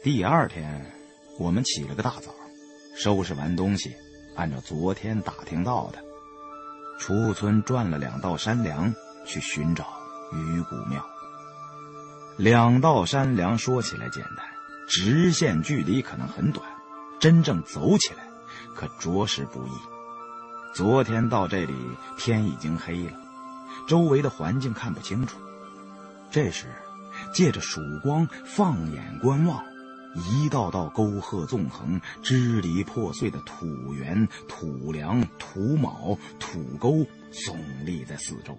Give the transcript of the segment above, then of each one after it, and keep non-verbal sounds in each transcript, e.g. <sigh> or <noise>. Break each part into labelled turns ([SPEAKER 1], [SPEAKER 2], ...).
[SPEAKER 1] 第二天，我们起了个大早，收拾完东西，按照昨天打听到的，出村转了两道山梁去寻找鱼骨庙。两道山梁说起来简单，直线距离可能很短，真正走起来可着实不易。昨天到这里，天已经黑了，周围的环境看不清楚。这时，借着曙光放眼观望，一道道沟壑纵横、支离破碎的土原、土梁、土卯、土沟耸立在四周。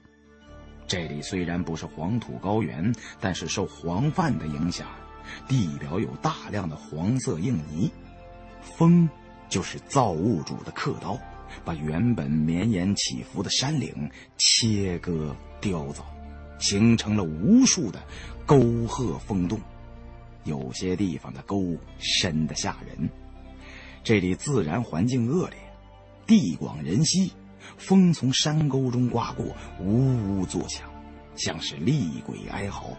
[SPEAKER 1] 这里虽然不是黄土高原，但是受黄泛的影响，地表有大量的黄色硬泥。风就是造物主的刻刀，把原本绵延起伏的山岭切割雕凿，形成了无数的沟壑风洞。有些地方的沟深得吓人。这里自然环境恶劣，地广人稀。风从山沟中刮过，呜呜作响，像是厉鬼哀嚎。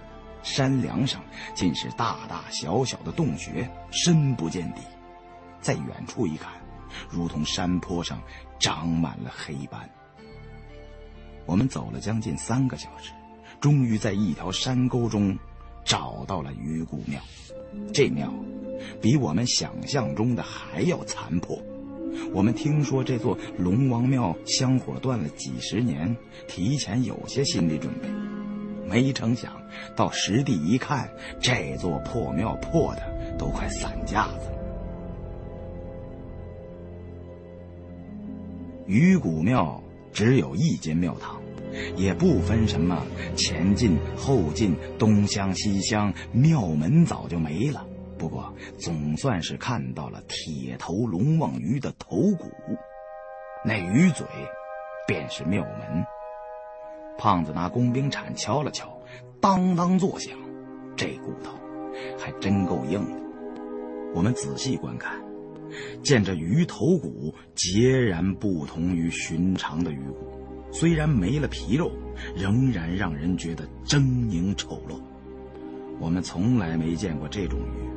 [SPEAKER 1] 山梁上尽是大大小小的洞穴，深不见底。在远处一看，如同山坡上长满了黑斑。我们走了将近三个小时，终于在一条山沟中找到了鱼骨庙。这庙比我们想象中的还要残破。我们听说这座龙王庙香火断了几十年，提前有些心理准备，没成想到实地一看，这座破庙破的都快散架子了。鱼骨庙只有一间庙堂，也不分什么前进后进、东厢西厢，庙门早就没了。不过，总算是看到了铁头龙王鱼的头骨，那鱼嘴，便是庙门。胖子拿工兵铲敲了敲，当当作响，这骨头还真够硬的。我们仔细观看，见这鱼头骨截然不同于寻常的鱼骨，虽然没了皮肉，仍然让人觉得狰狞丑陋。我们从来没见过这种鱼。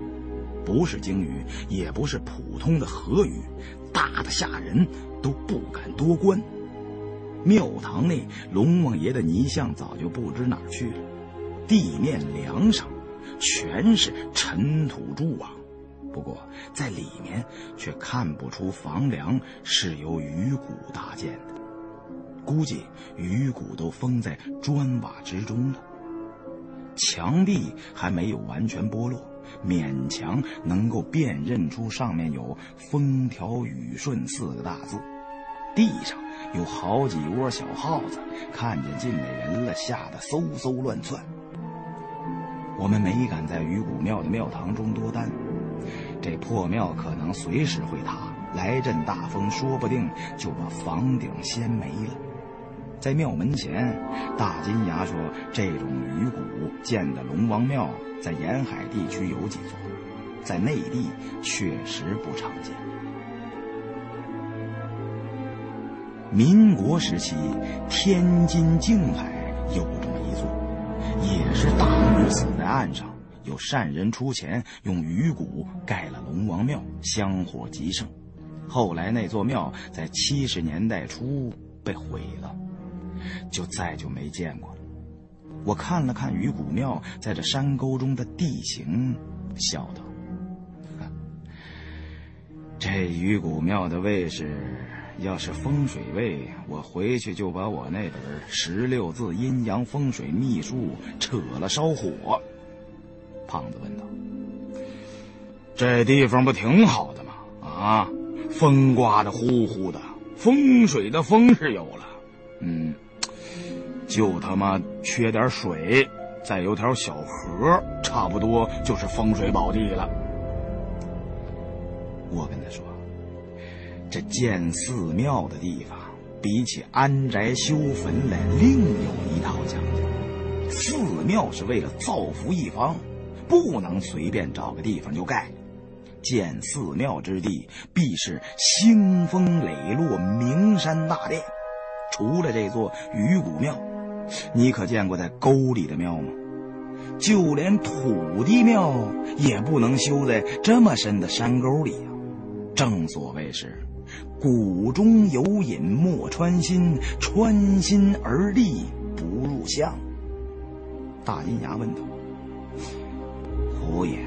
[SPEAKER 1] 不是鲸鱼，也不是普通的河鱼，大的吓人，都不敢多观。庙堂内，龙王爷的泥像早就不知哪儿去了，地面梁上全是尘土蛛网，不过在里面却看不出房梁是由鱼骨搭建的，估计鱼骨都封在砖瓦之中了。墙壁还没有完全剥落。勉强能够辨认出上面有“风调雨顺”四个大字，地上有好几窝小耗子，看见进来人了，吓得嗖嗖乱窜。我们没敢在鱼骨庙的庙堂中多待，这破庙可能随时会塌，来阵大风，说不定就把房顶掀没了。在庙门前，大金牙说：“这种鱼骨建的龙王庙。”在沿海地区有几座，在内地确实不常见。民国时期，天津静海有这么一座，也是大鱼死在岸上，有善人出钱用鱼骨盖了龙王庙，香火极盛。后来那座庙在七十年代初被毁了，就再就没见过了。我看了看鱼骨庙在这山沟中的地形，笑道：“这鱼骨庙的位置，要是风水位，我回去就把我那本十六字阴阳风水秘术扯了烧火。”胖子问道：“这地方不挺好的吗？啊，风刮的呼呼的，风水的风是有了，嗯。”就他妈缺点水，再有条小河，差不多就是风水宝地了。我跟他说，这建寺庙的地方，比起安宅修坟来，另有一套讲究。寺庙是为了造福一方，不能随便找个地方就盖。建寺庙之地，必是兴风磊落、名山大殿。除了这座鱼骨庙。你可见过在沟里的庙吗？就连土地庙也不能修在这么深的山沟里呀。正所谓是“谷中有隐莫穿心，穿心而立不入相”。大金牙问道：“胡爷，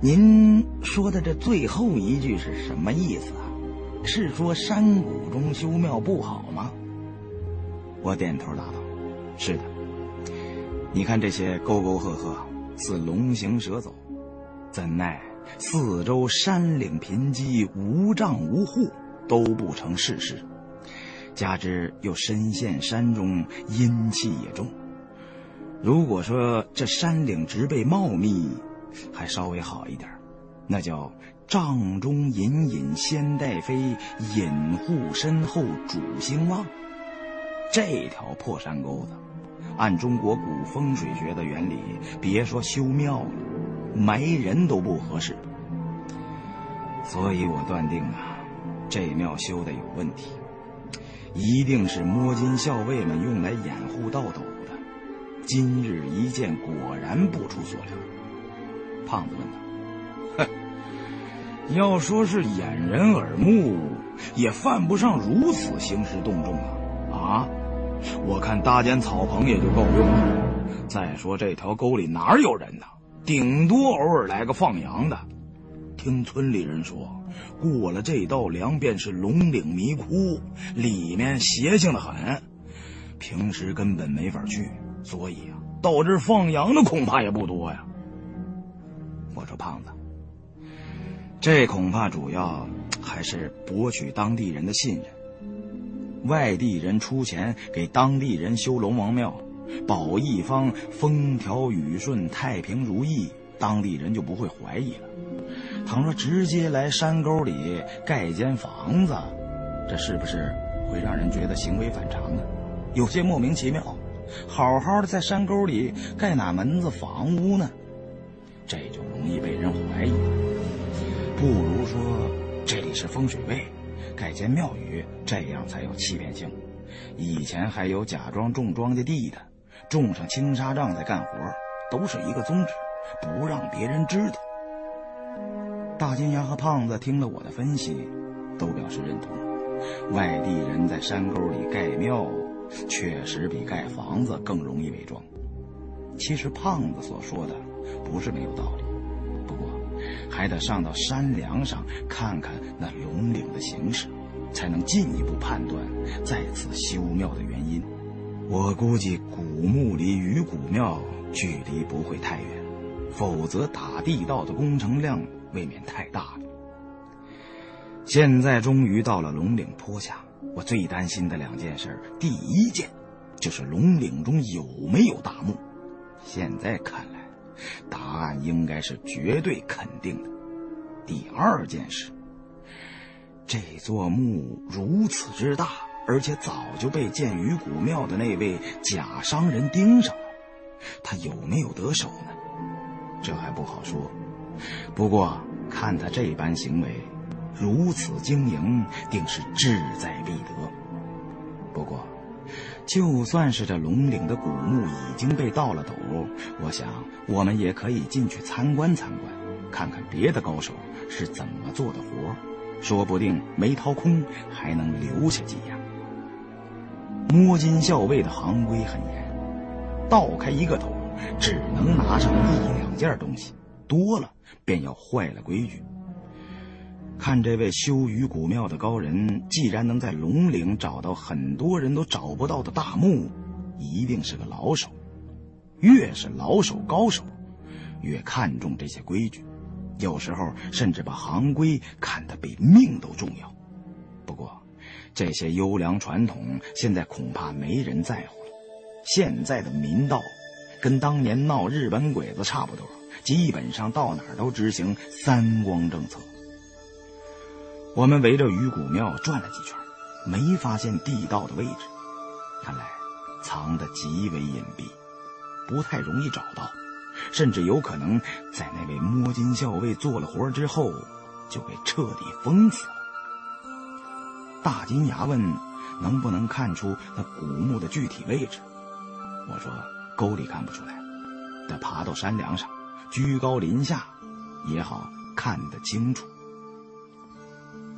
[SPEAKER 1] 您说的这最后一句是什么意思啊？是说山谷中修庙不好吗？”我点头答道：“是的。你看这些沟沟壑壑，似龙行蛇走，怎奈四周山岭贫瘠，无障无户，都不成事实。加之又深陷山中，阴气也重。”如果说这山岭植被茂密，还稍微好一点那叫帐中隐隐仙带飞，隐户身后主兴旺。这条破山沟子，按中国古风水学的原理，别说修庙了，埋人都不合适。所以我断定啊，这庙修的有问题，一定是摸金校尉们用来掩护盗斗的。今日一见，果然不出所料。胖子问道：“哼，要说是掩人耳目，也犯不上如此兴师动众啊！啊，我看搭间草棚也就够用了。再说这条沟里哪有人呢？顶多偶尔来个放羊的。听村里人说，过了这道梁便是龙岭迷窟，里面邪性的很，平时根本没法去。”所以啊，到这放羊的恐怕也不多呀。我说胖子，这恐怕主要还是博取当地人的信任。外地人出钱给当地人修龙王庙，保一方风调雨顺、太平如意，当地人就不会怀疑了。倘若直接来山沟里盖间房子，这是不是会让人觉得行为反常呢？有些莫名其妙。好好的在山沟里盖哪门子房屋呢？这就容易被人怀疑。不如说这里是风水位，盖间庙宇，这样才有欺骗性。以前还有假装种庄稼地的，种上青纱帐在干活，都是一个宗旨，不让别人知道。大金牙和胖子听了我的分析，都表示认同。外地人在山沟里盖庙。确实比盖房子更容易伪装。其实胖子所说的不是没有道理，不过还得上到山梁上看看那龙岭的形势，才能进一步判断再次修庙的原因。我估计古墓离鱼骨庙距离不会太远，否则打地道的工程量未免太大了。现在终于到了龙岭坡下。我最担心的两件事，第一件就是龙岭中有没有大墓。现在看来，答案应该是绝对肯定的。第二件事，这座墓如此之大，而且早就被建于古庙的那位假商人盯上了，他有没有得手呢？这还不好说。不过看他这般行为。如此经营，定是志在必得。不过，就算是这龙岭的古墓已经被盗了斗，我想我们也可以进去参观参观，看看别的高手是怎么做的活，说不定没掏空，还能留下几样。摸金校尉的行规很严，盗开一个斗，只能拿上一两件东西，多了便要坏了规矩。看这位修于古庙的高人，既然能在龙岭找到很多人都找不到的大墓，一定是个老手。越是老手高手，越看重这些规矩，有时候甚至把行规看得比命都重要。不过，这些优良传统现在恐怕没人在乎了。现在的民道，跟当年闹日本鬼子差不多，基本上到哪儿都执行三光政策。我们围着鱼骨庙转了几圈，没发现地道的位置，看来藏得极为隐蔽，不太容易找到，甚至有可能在那位摸金校尉做了活之后，就给彻底封死了。大金牙问：“能不能看出那古墓的具体位置？”我说：“沟里看不出来，得爬到山梁上，居高临下，也好看得清楚。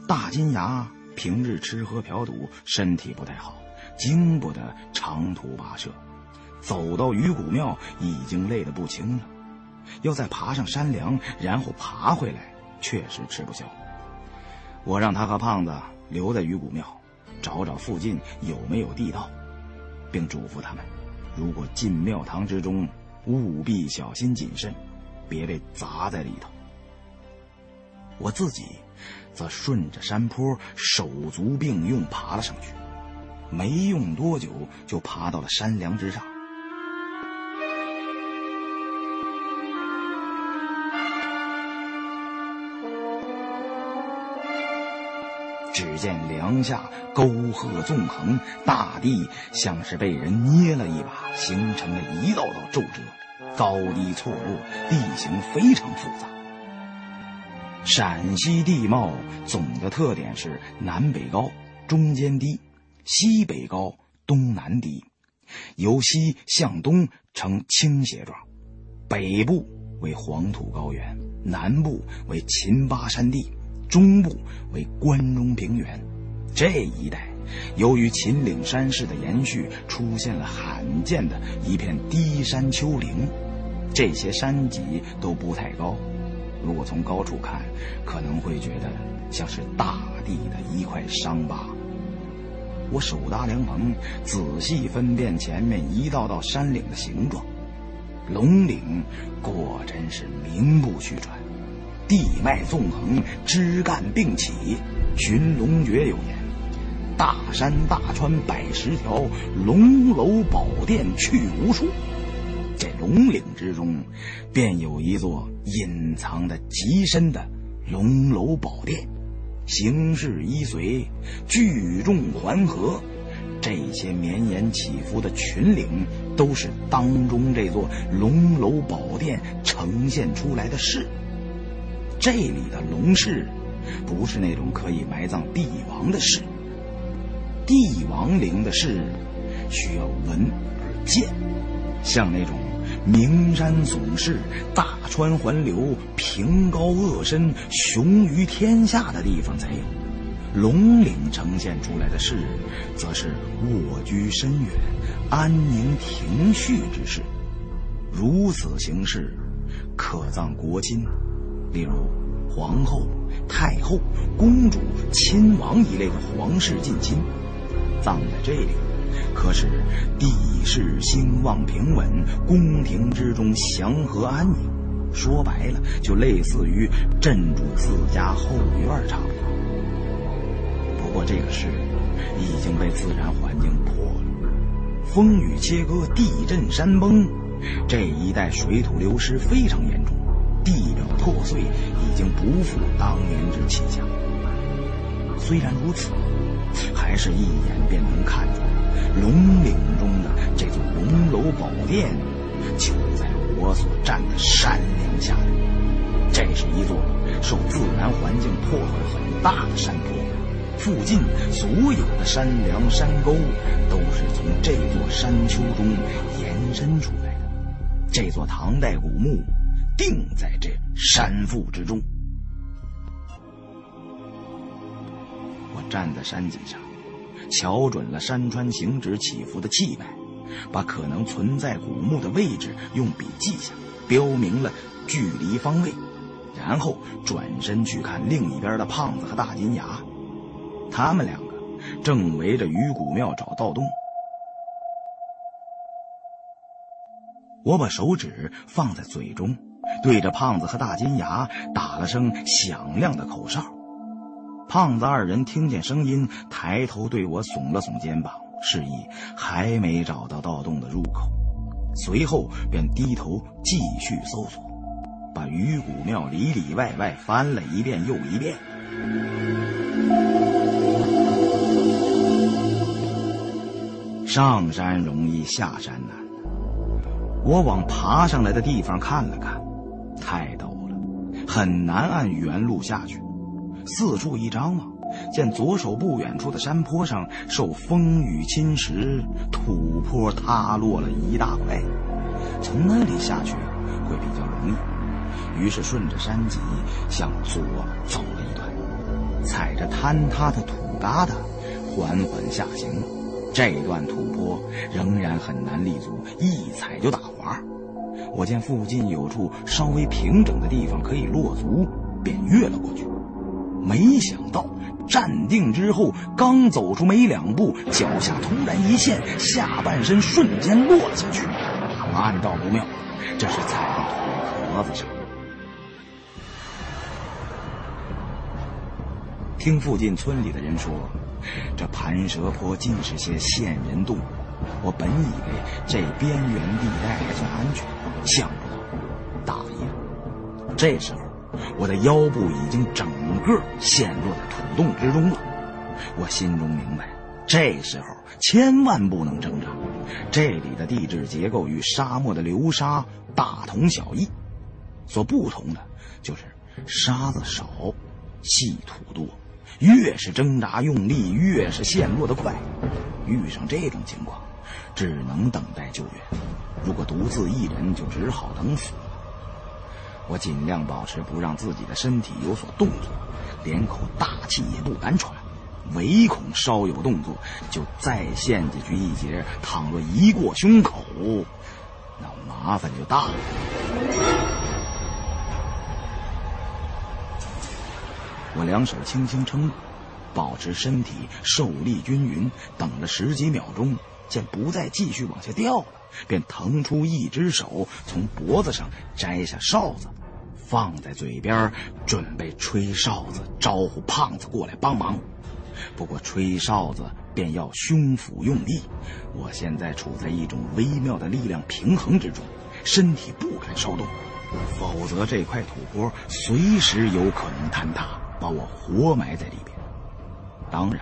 [SPEAKER 1] 大金牙平日吃喝嫖赌，身体不太好，经不得长途跋涉。走到鱼骨庙已经累得不轻了，要再爬上山梁，然后爬回来，确实吃不消。我让他和胖子留在鱼骨庙，找找附近有没有地道，并嘱咐他们，如果进庙堂之中，务必小心谨慎，别被砸在里头。我自己则顺着山坡手足并用爬了上去，没用多久就爬到了山梁之上。只见梁下沟壑纵横，大地像是被人捏了一把，形成了一道道皱褶，高低错落，地形非常复杂。陕西地貌总的特点是南北高，中间低；西北高，东南低，由西向东呈倾斜状。北部为黄土高原，南部为秦巴山地。中部为关中平原，这一带由于秦岭山势的延续，出现了罕见的一片低山丘陵。这些山脊都不太高，如果从高处看，可能会觉得像是大地的一块伤疤。我手搭凉棚，仔细分辨前面一道道山岭的形状，龙岭果真是名不虚传。地脉纵横，枝干并起。寻龙诀有言：“大山大川百十条，龙楼宝殿去无数。”这龙岭之中，便有一座隐藏的极深的龙楼宝殿，形势依随，聚众环合。这些绵延起伏的群岭，都是当中这座龙楼宝殿呈现出来的势。这里的龙室，不是那种可以埋葬帝王的室。帝王陵的室，需要文而建，像那种名山耸视、大川环流、平高鄂深、雄于天下的地方才有。龙岭呈现出来的室，则是卧居深远、安宁庭序之势。如此形式，可葬国亲。例如，皇后、太后、公主、亲王一类的皇室近亲，葬在这里，可是地势兴旺平稳，宫廷之中祥和安宁。说白了，就类似于镇住自家后院差不多。不过这个事已经被自然环境破了，风雨切割，地震山崩，这一带水土流失非常严重。地表破碎，已经不复当年之气象。虽然如此，还是一眼便能看出来，龙岭中的这座龙楼宝殿，就在我所站的山梁下面。这是一座受自然环境破坏很大的山坡，附近所有的山梁山沟，都是从这座山丘中延伸出来的。这座唐代古墓。定在这山腹之中。我站在山脊上，瞧准了山川行止起伏的气脉，把可能存在古墓的位置用笔记下，标明了距离方位，然后转身去看另一边的胖子和大金牙，他们两个正围着鱼骨庙找盗洞。我把手指放在嘴中。对着胖子和大金牙打了声响亮的口哨，胖子二人听见声音，抬头对我耸了耸肩膀，示意还没找到盗洞的入口。随后便低头继续搜索，把鱼骨庙里里外外翻了一遍又一遍。上山容易下山难，我往爬上来的地方看了看。太陡了，很难按原路下去。四处一张望，见左手不远处的山坡上受风雨侵蚀，土坡塌落了一大块。从那里下去会比较容易。于是顺着山脊向左走了一段，踩着坍塌的土疙瘩缓缓下行。这段土坡仍然很难立足，一踩就打滑。我见附近有处稍微平整的地方可以落足，便越了过去。没想到站定之后，刚走出没两步，脚下突然一陷，下半身瞬间落了下去。暗道不妙，这是踩到土壳子上。听附近村里的人说，这盘蛇坡尽是些线人动物。我本以为这边缘地带还算安全，想不到大意了，这时候我的腰部已经整个陷入了土洞之中了。我心中明白，这时候千万不能挣扎。这里的地质结构与沙漠的流沙大同小异，所不同的就是沙子少，细土多。越是挣扎用力，越是陷落得快。遇上这种情况。只能等待救援。如果独自一人，就只好等死。我尽量保持不让自己的身体有所动作，连口大气也不敢喘，唯恐稍有动作就再陷进去一截。倘若一过胸口，那麻烦就大了。我两手轻轻撑，保持身体受力均匀，等了十几秒钟。见不再继续往下掉了，便腾出一只手，从脖子上摘下哨子，放在嘴边，准备吹哨子招呼胖子过来帮忙。不过吹哨子便要胸腹用力，我现在处在一种微妙的力量平衡之中，身体不敢稍动，否则这块土坡随时有可能坍塌，把我活埋在里边。当然。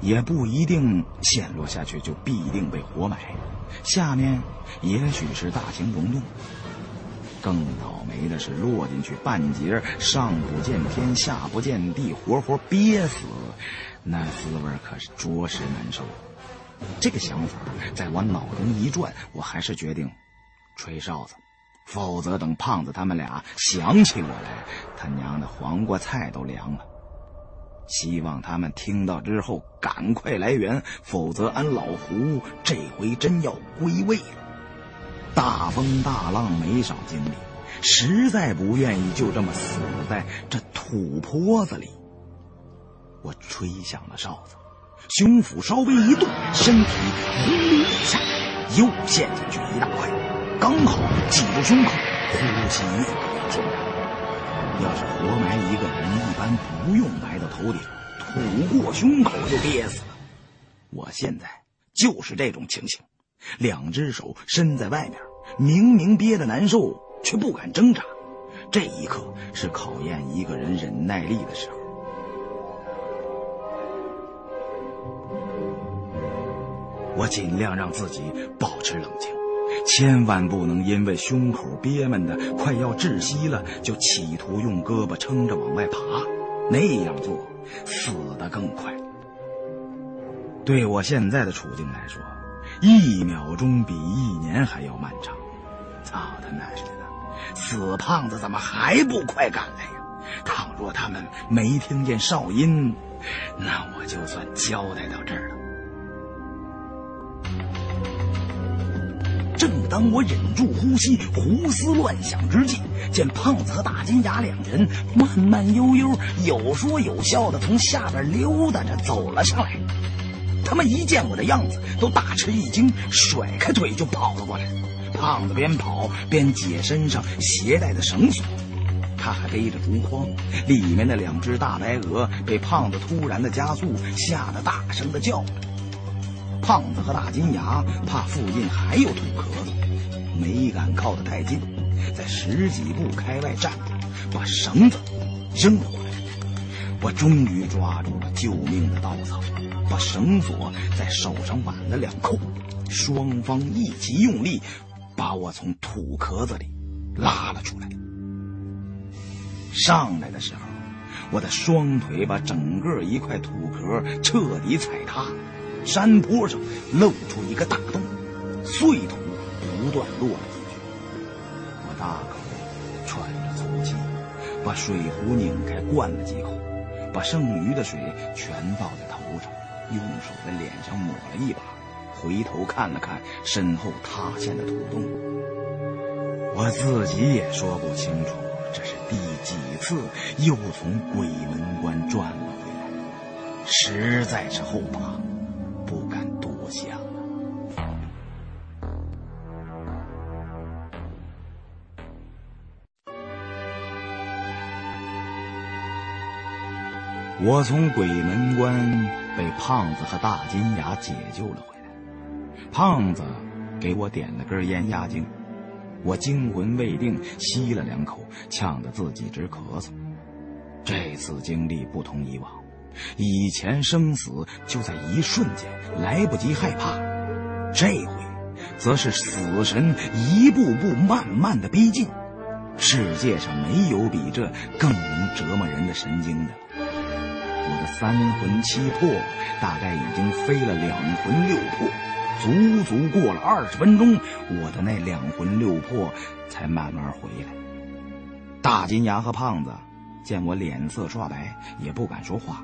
[SPEAKER 1] 也不一定陷落下去就必定被活埋，下面也许是大型溶洞。更倒霉的是落进去半截，上不见天，下不见地，活活憋死，那滋味可是着实难受。这个想法在我脑中一转，我还是决定吹哨子，否则等胖子他们俩想起我来，他娘的黄瓜菜都凉了。希望他们听到之后赶快来援，否则俺老胡这回真要归位了。大风大浪没少经历，实在不愿意就这么死在这土坡子里。我吹响了哨子，胸腹稍微一动，身体轰隆一下又陷进去一大块，刚好挤住胸口，呼吸越来越紧。要是活埋一个人，一般不用埋头顶，吐过胸口就憋死了。我现在就是这种情形，两只手伸在外面，明明憋得难受，却不敢挣扎。这一刻是考验一个人忍耐力的时候。我尽量让自己保持冷静。千万不能因为胸口憋闷的快要窒息了，就企图用胳膊撑着往外爬，那样做死的更快。对我现在的处境来说，一秒钟比一年还要漫长。操他奶奶的！死胖子怎么还不快赶来呀？倘若他们没听见哨音，那我就算交代到这儿了。正当我忍住呼吸、胡思乱想之际，见胖子和大金牙两人慢慢悠悠、有说有笑的从下边溜达着走了上来。他们一见我的样子，都大吃一惊，甩开腿就跑了过来。胖子边跑边解身上携带的绳索，他还背着竹筐，里面的两只大白鹅被胖子突然的加速吓得大声的叫。胖子和大金牙怕附近还有土壳子，没敢靠得太近，在十几步开外站着，把绳子扔了过来。我终于抓住了救命的稻草，把绳索在手上挽了两扣，双方一起用力，把我从土壳子里拉了出来。上来的时候，我的双腿把整个一块土壳彻底踩塌。山坡上露出一个大洞，碎土不断落了进去。我大口，喘着粗气，把水壶拧开灌了几口，把剩余的水全倒在头上，用手在脸上抹了一把，回头看了看身后塌陷的土洞。我自己也说不清楚，这是第几次又从鬼门关转了回来，实在是后怕，敢多想。我从鬼门关被胖子和大金牙解救了回来，胖子给我点了根烟压惊，我惊魂未定，吸了两口，呛得自己直咳嗽。这次经历不同以往，以前生死就在一瞬间，来不及害怕，这回则是死神一步步慢慢的逼近，世界上没有比这更能折磨人的神经的。我的三魂七魄大概已经飞了两魂六魄，足足过了二十分钟，我的那两魂六魄才慢慢回来。大金牙和胖子见我脸色刷白，也不敢说话。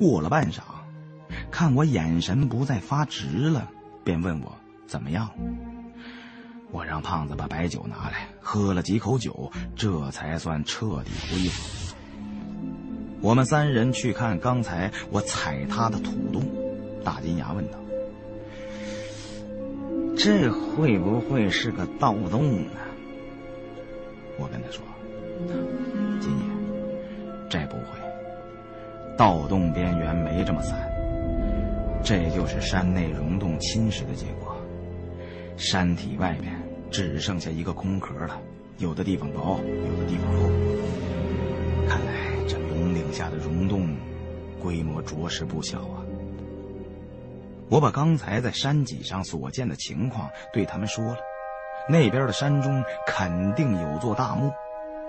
[SPEAKER 1] 过了半晌，看我眼神不再发直了，便问我怎么样。我让胖子把白酒拿来，喝了几口酒，这才算彻底恢复。我们三人去看刚才我踩他的土洞，大金牙问道：“这会不会是个盗洞呢？”我跟他说：“金爷，这不会，盗洞边缘没这么散，这就是山内溶洞侵蚀的结果。”山体外面只剩下一个空壳了，有的地方薄，有的地方厚。看来这龙岭下的溶洞规模着实不小啊！我把刚才在山脊上所见的情况对他们说了，那边的山中肯定有座大墓，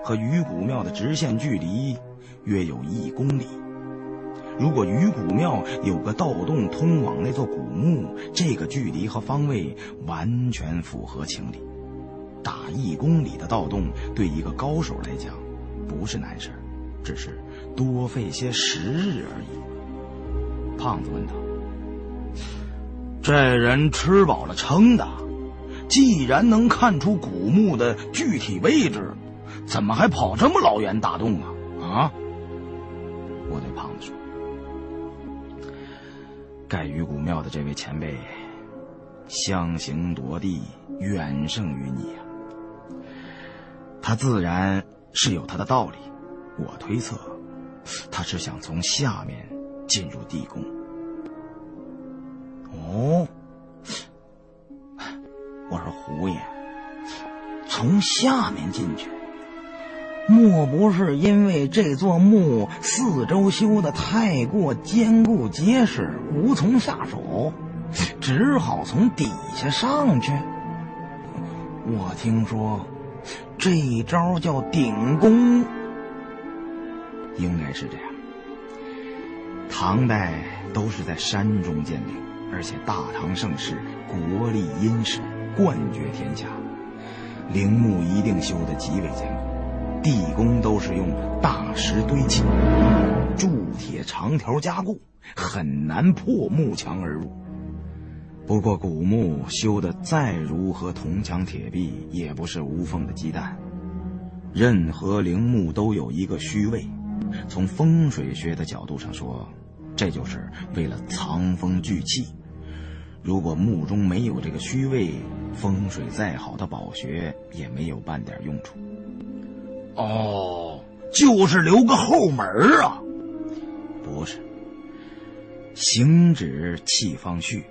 [SPEAKER 1] 和鱼骨庙的直线距离约有一公里。如果鱼骨庙有个盗洞通往那座古墓，这个距离和方位完全符合情理。打一公里的盗洞对一个高手来讲不是难事只是多费些时日而已。胖子问道：“这人吃饱了撑的，既然能看出古墓的具体位置，怎么还跑这么老远打洞啊？”啊！我对胖子说。盖鱼骨庙的这位前辈，相形夺地，远胜于你啊！他自然是有他的道理。我推测，他是想从下面进入地宫。哦，<sighs> 我说胡爷，从下面进去。莫不是因为这座墓四周修的太过坚固结实，无从下手，只好从底下上去？我听说，这招叫顶功，应该是这样。唐代都是在山中建陵，而且大唐盛世，国力殷实，冠绝天下，陵墓一定修得极为坚固。地宫都是用大石堆砌，铸铁长条加固，很难破木墙而入。不过古墓修的再如何铜墙铁壁，也不是无缝的鸡蛋。任何陵墓都有一个虚位，从风水学的角度上说，这就是为了藏风聚气。如果墓中没有这个虚位，风水再好的宝穴也没有半点用处。哦，就是留个后门啊？不是，行止气方序，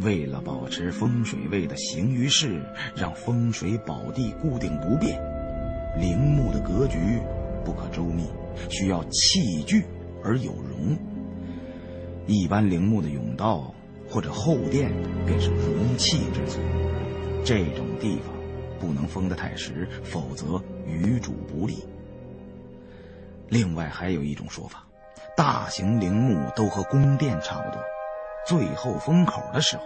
[SPEAKER 1] 为了保持风水位的行于世，让风水宝地固定不变，陵墓的格局不可周密，需要器具而有容。一般陵墓的甬道或者后殿便是容器之所，这种地方不能封得太实，否则。与主不利。另外还有一种说法，大型陵墓都和宫殿差不多，最后封口的时候，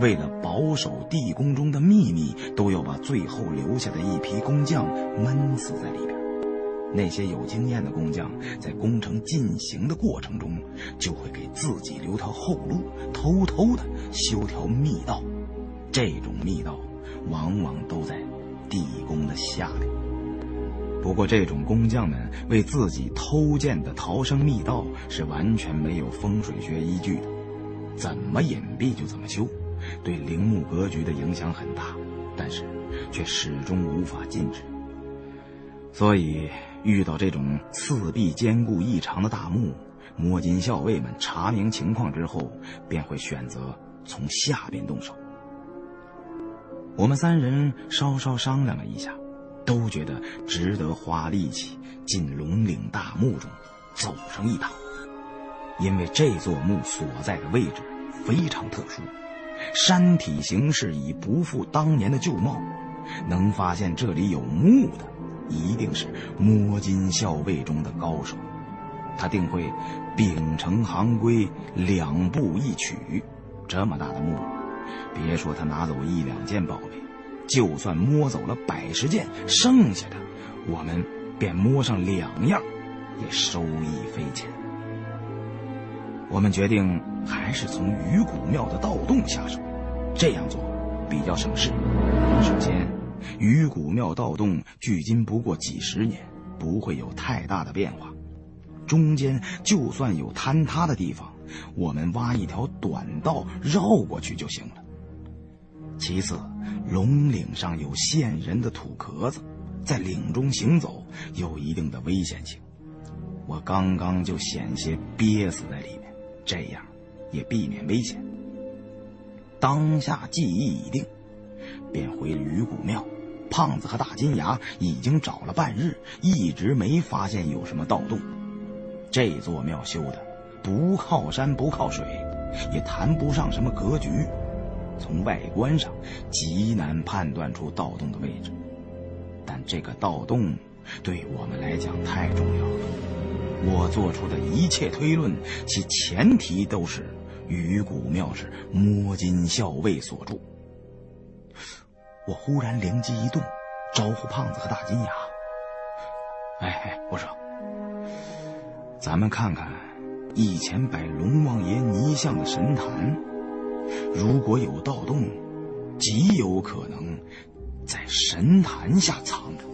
[SPEAKER 1] 为了保守地宫中的秘密，都要把最后留下的一批工匠闷死在里边。那些有经验的工匠在工程进行的过程中，就会给自己留条后路，偷偷的修条密道。这种密道往往都在地宫的下面。不过，这种工匠们为自己偷建的逃生密道是完全没有风水学依据的，怎么隐蔽就怎么修，对陵墓格局的影响很大，但是却始终无法禁止。所以，遇到这种四壁坚固异常的大墓，摸金校尉们查明情况之后，便会选择从下边动手。我们三人稍稍商量了一下。都觉得值得花力气进龙岭大墓中走上一趟，因为这座墓所在的位置非常特殊，山体形式已不复当年的旧貌，能发现这里有墓的，一定是摸金校尉中的高手，他定会秉承行规，两步一取。这么大的墓，别说他拿走一两件宝贝。就算摸走了百十件，剩下的我们便摸上两样，也收益匪浅。我们决定还是从鱼骨庙的盗洞下手，这样做比较省事。首先，鱼骨庙盗洞距今不过几十年，不会有太大的变化。中间就算有坍塌的地方，我们挖一条短道绕过去就行了。其次，龙岭上有陷人的土壳子，在岭中行走有一定的危险性。我刚刚就险些憋死在里面，这样也避免危险。当下计议已定，便回鱼骨庙。胖子和大金牙已经找了半日，一直没发现有什么盗洞。这座庙修的不靠山不靠水，也谈不上什么格局。从外观上极难判断出盗洞的位置，但这个盗洞对我们来讲太重要了。我做出的一切推论，其前提都是鱼骨庙是摸金校尉所住。我忽然灵机一动，招呼胖子和大金牙：“哎哎，我说，咱们看看以前摆龙王爷泥像的神坛。”如果有盗洞，极有可能在神坛下藏着。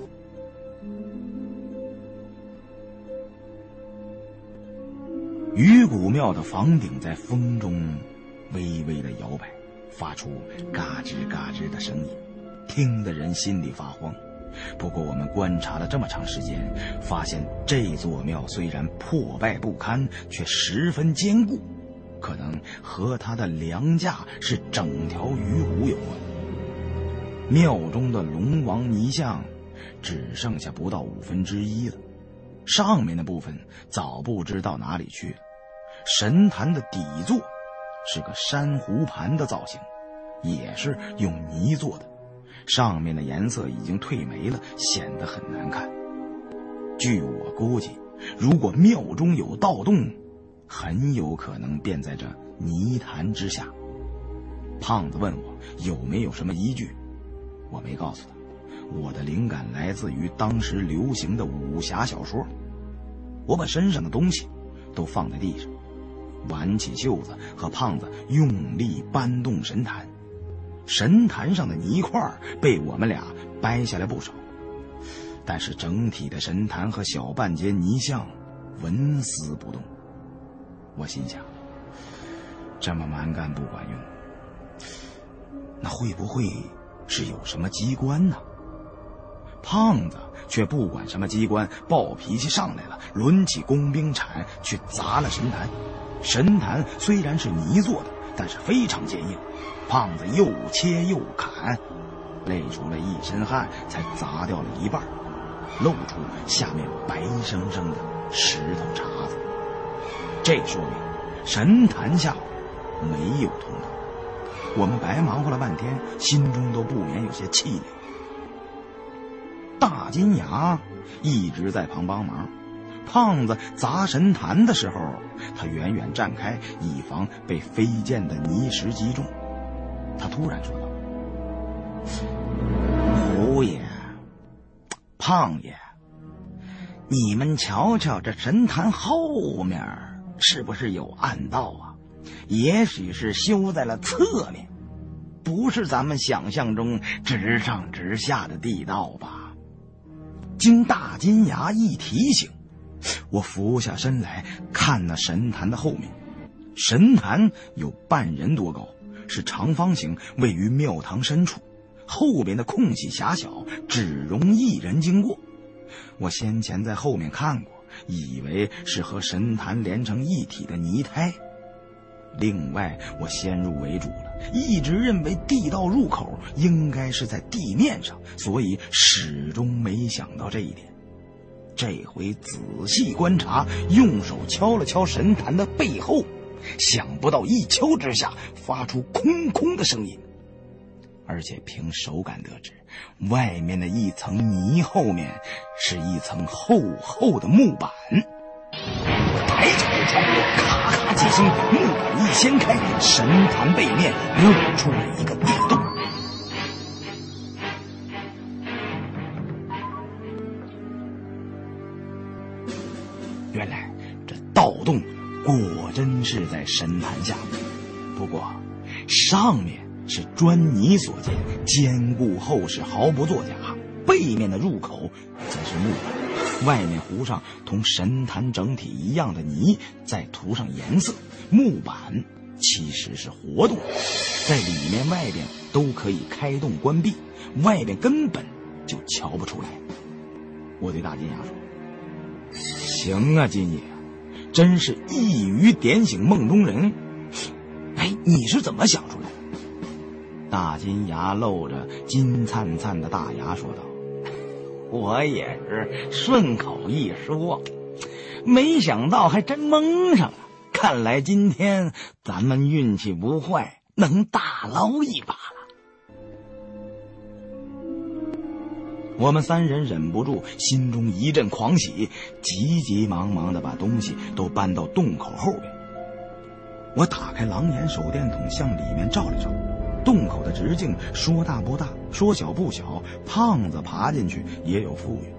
[SPEAKER 1] 鱼骨庙的房顶在风中微微的摇摆，发出嘎吱嘎吱的声音，听得人心里发慌。不过我们观察了这么长时间，发现这座庙虽然破败不堪，却十分坚固。可能和他的梁架是整条鱼骨有关。庙中的龙王泥像只剩下不到五分之一了，上面的部分早不知道哪里去了。神坛的底座是个珊瑚盘的造型，也是用泥做的，上面的颜色已经褪没了，显得很难看。据我估计，如果庙中有盗洞，很有可能便在这泥潭之下。胖子问我有没有什么依据，我没告诉他，我的灵感来自于当时流行的武侠小说。我把身上的东西都放在地上，挽起袖子，和胖子用力搬动神坛。神坛上的泥块被我们俩掰下来不少，但是整体的神坛和小半截泥像纹丝不动。我心想，这么蛮干不管用，那会不会是有什么机关呢？胖子却不管什么机关，暴脾气上来了，抡起工兵铲去砸了神坛。神坛虽然是泥做的，但是非常坚硬。胖子又切又砍，累出了一身汗，才砸掉了一半，露出下面白生生的石头茬子。这说明神坛下没有通道，我们白忙活了半天，心中都不免有些气馁。大金牙一直在旁帮忙，胖子砸神坛的时候，他远远站开，以防被飞溅的泥石击中。他突然说道：“胡爷，胖爷，你们瞧瞧这神坛后面是不是有暗道啊？也许是修在了侧面，不是咱们想象中直上直下的地道吧？”经大金牙一提醒。我俯下身来看那神坛的后面，神坛有半人多高，是长方形，位于庙堂深处，后边的空隙狭小，只容一人经过。我先前在后面看过，以为是和神坛连成一体的泥胎。另外，我先入为主了，一直认为地道入口应该是在地面上，所以始终没想到这一点。这回仔细观察，用手敲了敲神坛的背后，想不到一敲之下发出空空的声音，而且凭手感得知，外面的一层泥后面是一层厚厚的木板。我抬脚一敲，咔咔几声，木板一掀开，神坛背面露出了一个地洞。原来这盗洞果真是在神坛下面，不过上面是砖泥所建，坚固厚实，毫不作假。背面的入口则是木板，外面糊上同神坛整体一样的泥，再涂上颜色。木板其实是活动，在里面外边都可以开动关闭，外边根本就瞧不出来。我对大金牙说。行啊，金爷，真是一语点醒梦中人。哎，你是怎么想出来？大金牙露着金灿灿的大牙说道：“我也是顺口一说，没想到还真蒙上了。看来今天咱们运气不坏，能大捞一把了。”我们三人忍不住心中一阵狂喜，急急忙忙的把东西都搬到洞口后边。我打开狼眼手电筒，向里面照了照，洞口的直径说大不大，说小不小，胖子爬进去也有富裕。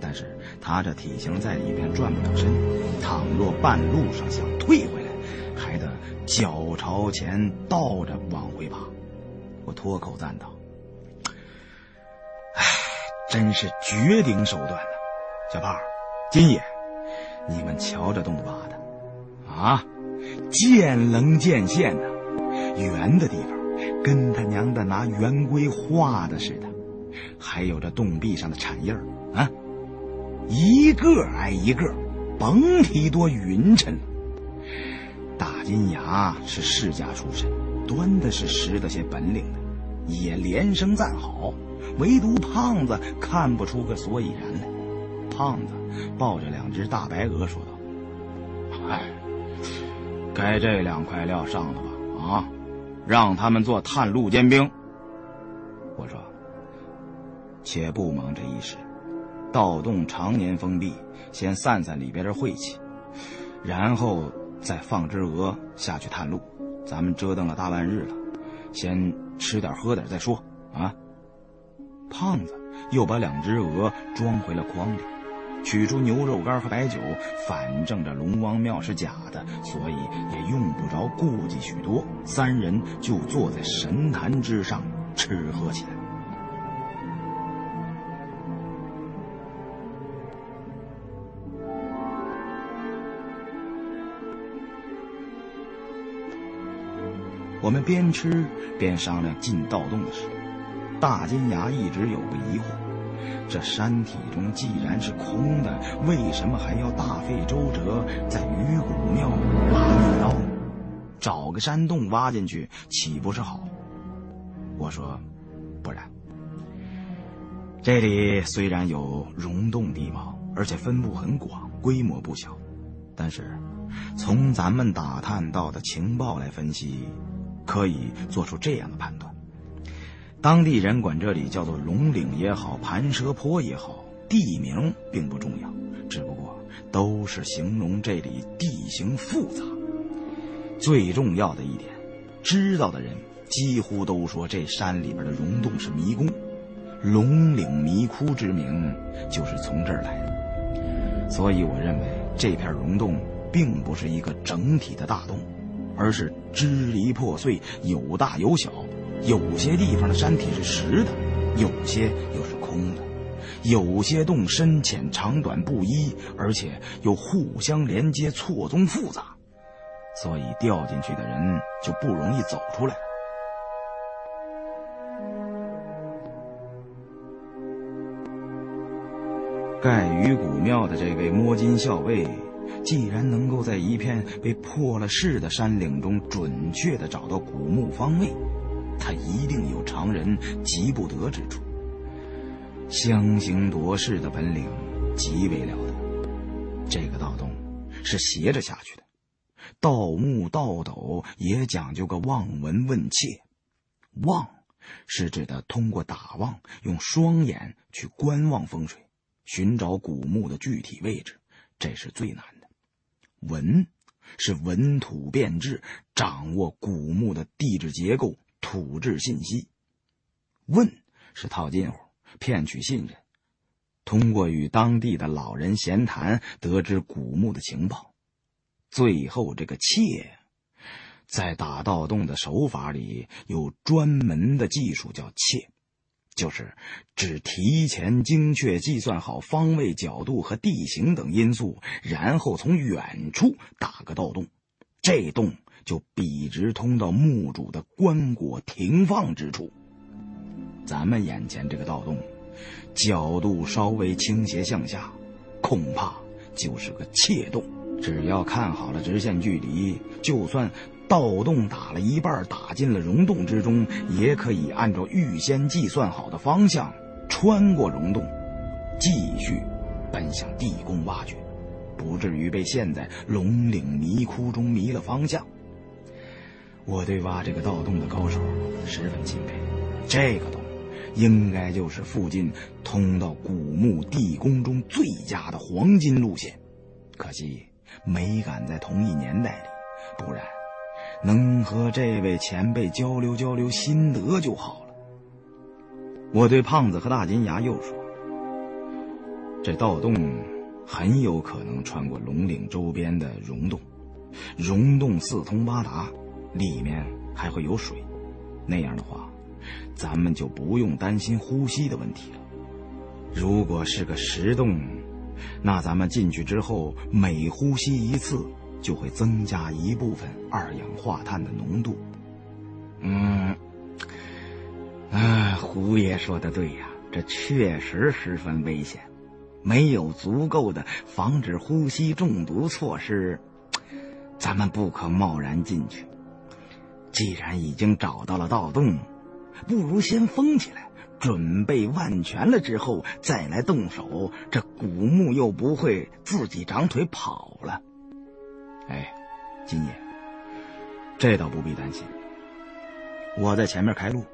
[SPEAKER 1] 但是他这体型在里面转不了身，倘若半路上想退回来，还得脚朝前倒着往回爬。我脱口赞道。哎真是绝顶手段，小胖、金爷，你们瞧这洞挖的，啊，见棱见线呐，圆的地方跟他娘的拿圆规画的似的，还有这洞壁上的铲印儿啊，一个挨一个，甭提多匀称了。大金牙是世家出身，端的是识得些本领的，也连声赞好。唯独胖子看不出个所以然来。胖子抱着两只大白鹅说道：“哎，该这两块料上了吧？啊，让他们做探路尖兵。”我说：“且不忙这一时，盗洞常年封闭，先散散里边的晦气，然后再放只鹅下去探路。咱们折腾了大半日了，先吃点喝点再说啊。”胖子又把两只鹅装回了筐里，取出牛肉干和白酒。反正这龙王庙是假的，所以也用不着顾忌许多。三人就坐在神坛之上吃喝起来。我们边吃边商量进盗洞的事。大金牙一直有个疑惑：这山体中既然是空的，为什么还要大费周折在鱼骨庙挖地道？找个山洞挖进去岂不是好？我说，不然。这里虽然有溶洞地貌，而且分布很广，规模不小，但是从咱们打探到的情报来分析，可以做出这样的判断。当地人管这里叫做龙岭也好，盘蛇坡也好，地名并不重要，只不过都是形容这里地形复杂。最重要的一点，知道的人几乎都说这山里边的溶洞是迷宫，龙岭迷窟之名就是从这儿来的。所以我认为这片溶洞并不是一个整体的大洞，而是支离破碎，有大有小。有些地方的山体是实的，有些又是空的。有些洞深浅长短不一，而且又互相连接，错综复杂，所以掉进去的人就不容易走出来。盖鱼古庙的这位摸金校尉，既然能够在一片被破了势的山岭中准确的找到古墓方位，他一定有常人及不得之处。相形夺势的本领极为了得。这个盗洞是斜着下去的，盗墓盗斗也讲究个望闻问切。望是指的通过打望，用双眼去观望风水，寻找古墓的具体位置，这是最难的。闻是闻土变质，掌握古墓的地质结构、土质信息。问是套近乎。骗取信任，通过与当地的老人闲谈得知古墓的情报。最后，这个窃，在打盗洞的手法里有专门的技术，叫窃，就是只提前精确计算好方位、角度和地形等因素，然后从远处打个盗洞，这洞就笔直通到墓主的棺椁停放之处。咱们眼前这个盗洞，角度稍微倾斜向下，恐怕就是个窃洞。只要看好了直线距离，就算盗洞打了一半，打进了溶洞之中，也可以按照预先计算好的方向穿过溶洞，继续奔向地宫挖掘，不至于被陷在龙岭迷窟中迷了方向。我对挖这个盗洞的高手十分钦佩，这个洞。应该就是附近通到古墓地宫中最佳的黄金路线，可惜没赶在同一年代里，不然能和这位前辈交流交流心得就好了。我对胖子和大金牙又说：“这盗洞很有可能穿过龙岭周边的溶洞，溶洞四通八达，里面还会有水，那样的话。”咱们就不用担心呼吸的问题了。如果是个石洞，那咱们进去之后，每呼吸一次，就会增加一部分二氧化碳的浓度。嗯，啊，胡爷说的对呀，这确实十分危险。没有足够的防止呼吸中毒措施，咱们不可贸然进去。既然已经找到了盗洞。不如先封起来，准备万全了之后再来动手。这古墓又不会自己长腿跑了。哎，金爷，这倒不必担心。我在前面开路，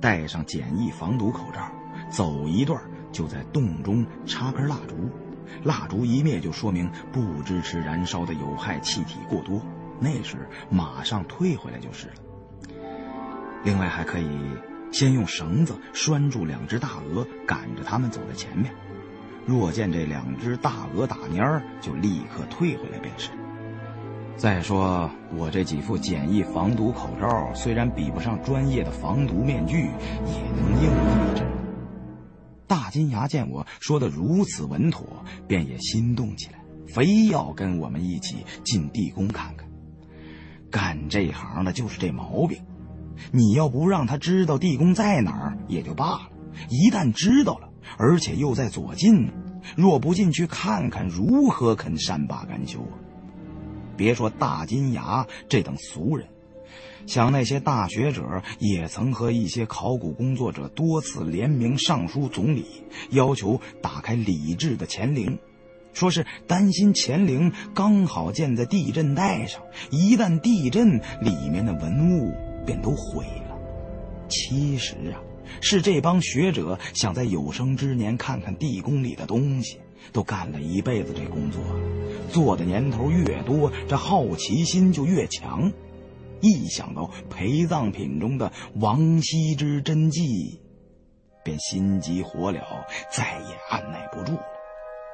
[SPEAKER 1] 戴上简易防毒口罩，走一段就在洞中插根蜡烛。蜡烛一灭，就说明不支持燃烧的有害气体过多。那时马上退回来就是了。另外还可以。先用绳子拴住两只大鹅，赶着他们走在前面。若见这两只大鹅打蔫儿，就立刻退回来便是。再说我这几副简易防毒口罩，虽然比不上专业的防毒面具，也能应付一阵。大金牙见我说的如此稳妥，便也心动起来，非要跟我们一起进地宫看看。干这行的就是这毛病。你要不让他知道地宫在哪儿也就罢了，一旦知道了，而且又在左近，若不进去看看，如何肯善罢甘休啊？别说大金牙这等俗人，想那些大学者也曾和一些考古工作者多次联名上书总理，要求打开李治的乾陵，说是担心乾陵刚好建在地震带上，一旦地震，里面的文物。便都毁了。其实啊，是这帮学者想在有生之年看看地宫里的东西，都干了一辈子这工作，做的年头越多，这好奇心就越强。一想到陪葬品中的王羲之真迹，便心急火燎，再也按耐不住了。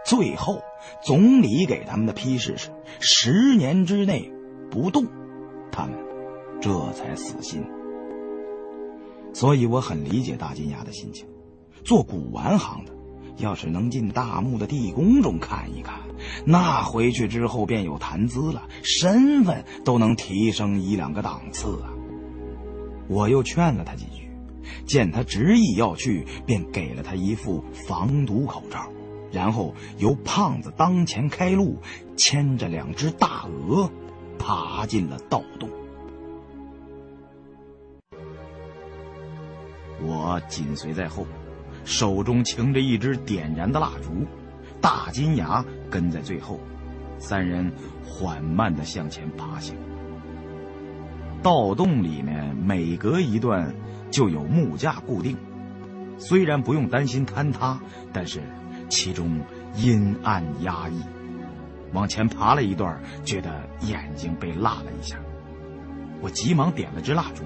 [SPEAKER 1] 最后，总理给他们的批示是：十年之内不动，他们这才死心。所以我很理解大金牙的心情。做古玩行的，要是能进大墓的地宫中看一看，那回去之后便有谈资了，身份都能提升一两个档次啊！我又劝了他几句，见他执意要去，便给了他一副防毒口罩，然后由胖子当前开路，牵着两只大鹅，爬进了盗洞。我紧随在后。手中擎着一支点燃的蜡烛，大金牙跟在最后，三人缓慢的向前爬行。盗洞里面每隔一段就有木架固定，虽然不用担心坍塌，但是其中阴暗压抑。往前爬了一段，觉得眼睛被辣了一下，我急忙点了支蜡烛，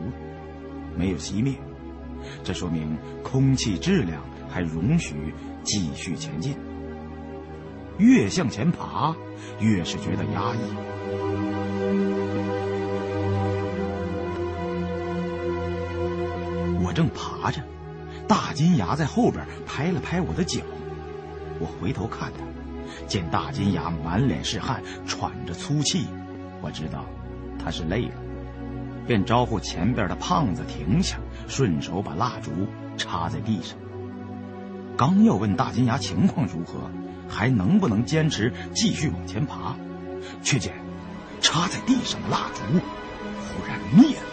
[SPEAKER 1] 没有熄灭。这说明空气质量还容许继续前进。越向前爬，越是觉得压抑。我正爬着，大金牙在后边拍了拍我的脚。我回头看他，见大金牙满脸是汗，喘着粗气，我知道他是累了，便招呼前边的胖子停下。顺手把蜡烛插在地上，刚要问大金牙情况如何，还能不能坚持继续往前爬，却见插在地上的蜡烛忽然灭了。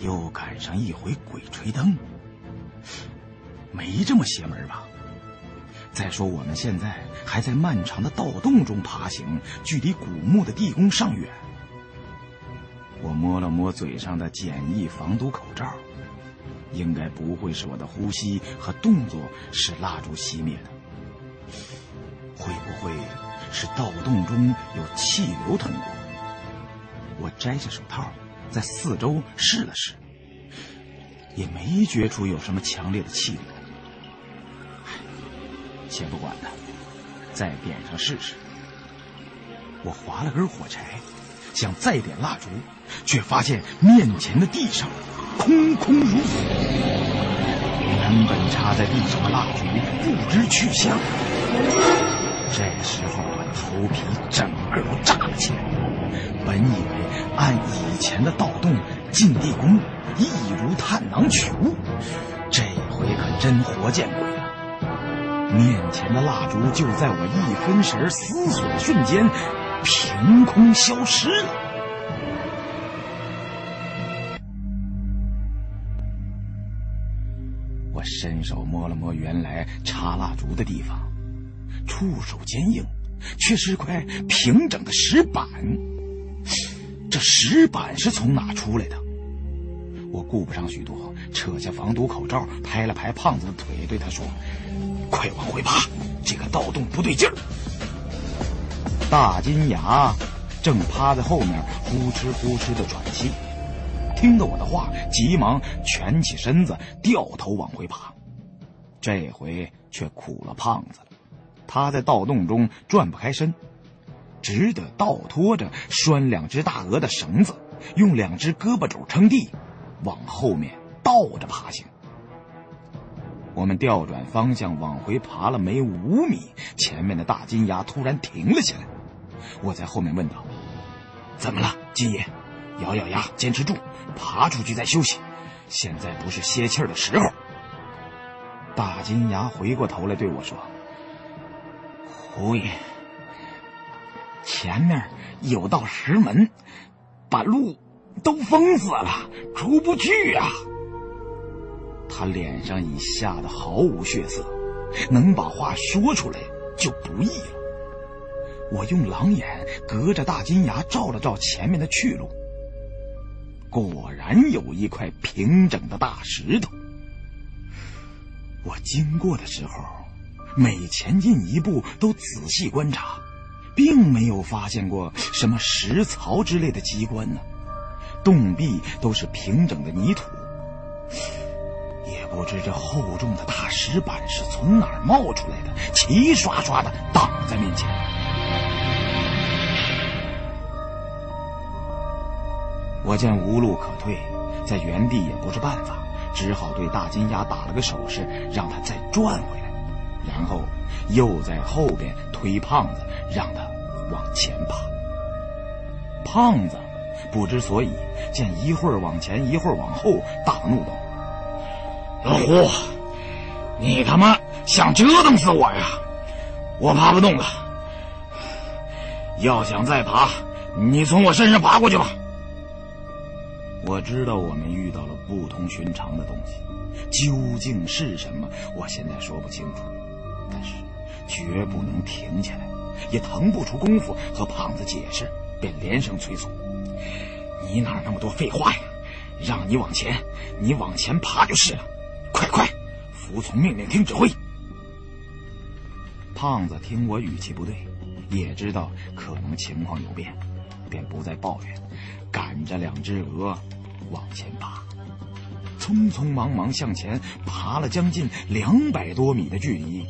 [SPEAKER 1] 又赶上一回鬼吹灯，没这么邪门吧？再说我们现在还在漫长的盗洞中爬行，距离古墓的地宫尚远。我摸了摸嘴上的简易防毒口罩，应该不会是我的呼吸和动作使蜡烛熄灭的。会不会是盗洞中有气流通过？我摘下手套，在四周试了试，也没觉出有什么强烈的气流。先不管它，再点上试试。我划了根火柴。想再点蜡烛，却发现面前的地上空空如也。原本插在地上的蜡烛不知去向。这时候我头皮整个都炸了起来。本以为按以前的盗洞进地宫易如探囊取物，这回可真活见鬼。面前的蜡烛就在我一分神思索的瞬间。凭空消失了。我伸手摸了摸原来插蜡烛的地方，触手坚硬，却是块平整的石板。这石板是从哪出来的？我顾不上许多，扯下防毒口罩，拍了拍胖子的腿，对他说：“快往回爬，这个盗洞不对劲儿。”大金牙正趴在后面呼哧呼哧的喘气，听了我的话，急忙蜷起身子，掉头往回爬。这回却苦了胖子了，他在盗洞中转不开身，只得倒拖着拴两只大鹅的绳子，用两只胳膊肘撑地，往后面倒着爬行。我们调转方向往回爬了没五米，前面的大金牙突然停了下来。我在后面问道：“怎么了，金爷？咬咬牙，坚持住，爬出去再休息。现在不是歇气儿的时候。”大金牙回过头来对我说：“胡爷，前面有道石门，把路都封死了，出不去啊。”他脸上已吓得毫无血色，能把话说出来就不易了。我用狼眼隔着大金牙照了照前面的去路，果然有一块平整的大石头。我经过的时候，每前进一步都仔细观察，并没有发现过什么石槽之类的机关呢。洞壁都是平整的泥土，也不知这厚重的大石板是从哪儿冒出来的，齐刷刷的挡在面前。我见无路可退，在原地也不是办法，只好对大金牙打了个手势，让他再转回来，然后又在后边推胖子，让他往前爬。胖子不知所以，见一会儿往前，一会儿往后，大怒道：“
[SPEAKER 2] 老胡，你他妈想折腾死我呀！我爬不动了，要想再爬，你从我身上爬过去吧。”
[SPEAKER 1] 我知道我们遇到了不同寻常的东西，究竟是什么，我现在说不清楚。但是绝不能停下来，也腾不出功夫和胖子解释，便连声催促：“你哪那么多废话呀？让你往前，你往前爬就是了。快快，服从命令，听指挥。”胖子听我语气不对，也知道可能情况有变，便不再抱怨，赶着两只鹅。往前爬，匆匆忙忙向前爬了将近两百多米的距离，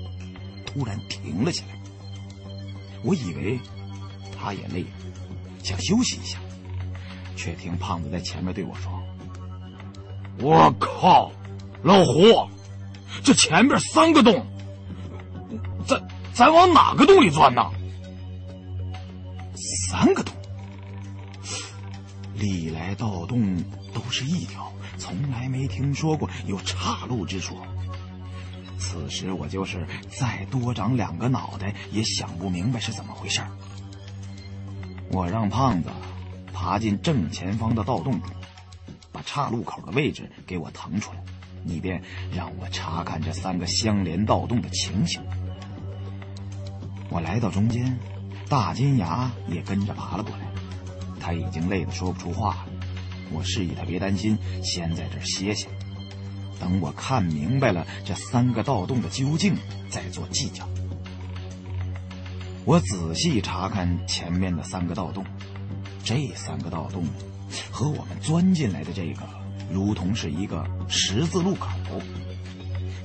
[SPEAKER 1] 突然停了下来。我以为他也累了，想休息一下，却听胖子在前面对我说：“
[SPEAKER 2] 我靠，老胡，这前边三个洞，咱咱往哪个洞里钻呢？
[SPEAKER 1] 三个洞，历来盗洞。”都是一条，从来没听说过有岔路之说。此时我就是再多长两个脑袋，也想不明白是怎么回事。我让胖子爬进正前方的盗洞中，把岔路口的位置给我腾出来，以便让我查看这三个相连盗洞的情形。我来到中间，大金牙也跟着爬了过来，他已经累得说不出话了。我示意他别担心，先在这歇歇。等我看明白了这三个盗洞的究竟，再做计较。我仔细查看前面的三个盗洞，这三个盗洞和我们钻进来的这个，如同是一个十字路口。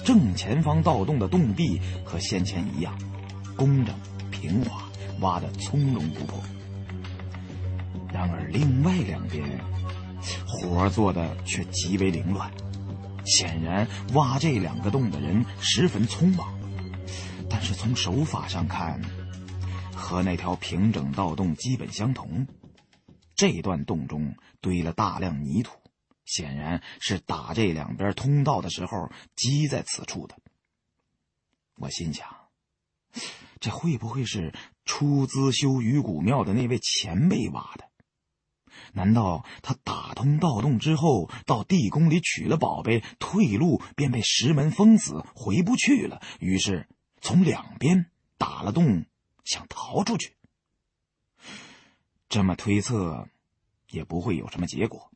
[SPEAKER 1] 正前方盗洞的洞壁和先前一样，工整平滑，挖得从容不迫。然而另外两边。活做的却极为凌乱，显然挖这两个洞的人十分匆忙。但是从手法上看，和那条平整盗洞基本相同。这段洞中堆了大量泥土，显然是打这两边通道的时候积在此处的。我心想，这会不会是出资修鱼骨庙的那位前辈挖的？难道他打通盗洞之后，到地宫里取了宝贝，退路便被石门封死，回不去了？于是从两边打了洞，想逃出去。这么推测，也不会有什么结果。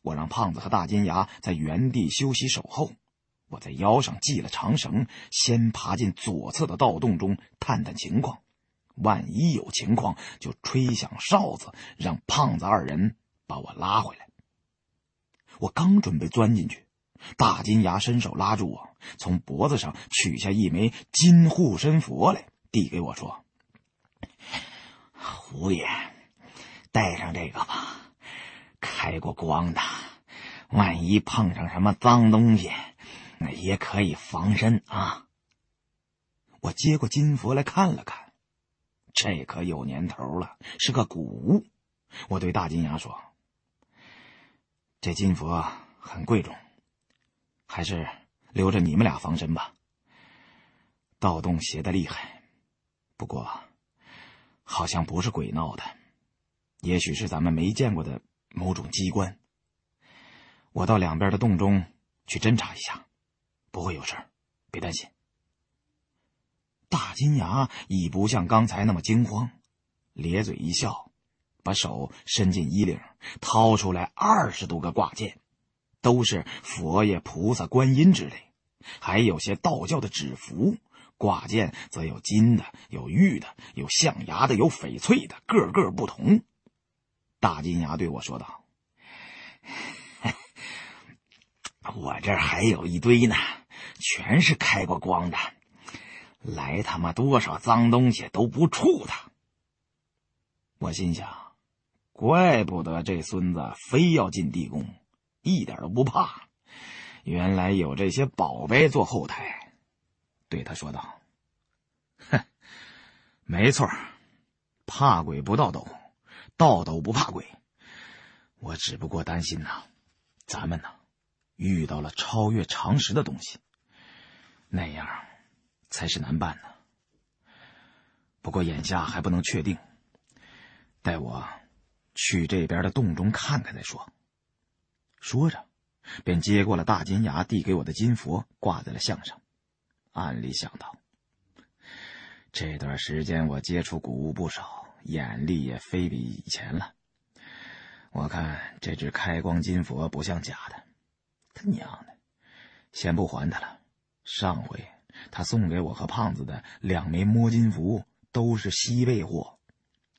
[SPEAKER 1] 我让胖子和大金牙在原地休息守候，我在腰上系了长绳，先爬进左侧的盗洞中探探情况。万一有情况，就吹响哨子，让胖子二人把我拉回来。我刚准备钻进去，大金牙伸手拉住我，从脖子上取下一枚金护身符来，递给我说：“胡爷，带上这个吧，开过光的，万一碰上什么脏东西，那也可以防身啊。”我接过金佛来看了看。这可有年头了，是个古物。我对大金牙说：“这金佛很贵重，还是留着你们俩防身吧。盗洞邪的厉害，不过好像不是鬼闹的，也许是咱们没见过的某种机关。我到两边的洞中去侦查一下，不会有事别担心。”大金牙已不像刚才那么惊慌，咧嘴一笑，把手伸进衣领，掏出来二十多个挂件，都是佛爷、菩萨、观音之类，还有些道教的纸符，挂件则有金的，有玉的，有象牙的，有翡翠的，个个不同。大金牙对我说道：“ <laughs> 我这还有一堆呢，全是开过光的，来他妈多少脏东西都不触它。”我心想，怪不得这孙子非要进地宫，一点都不怕。原来有这些宝贝做后台，对他说道：“哼，没错，怕鬼不盗斗，道斗不怕鬼。我只不过担心呐，咱们呐遇到了超越常识的东西，那样才是难办呢。不过眼下还不能确定。”带我去这边的洞中看看再说。说着，便接过了大金牙递给我的金佛，挂在了项上。暗里想到，这段时间我接触古物不少，眼力也非比以前了。我看这只开光金佛不像假的，他娘的，先不还他了。上回他送给我和胖子的两枚摸金符都是西贝货，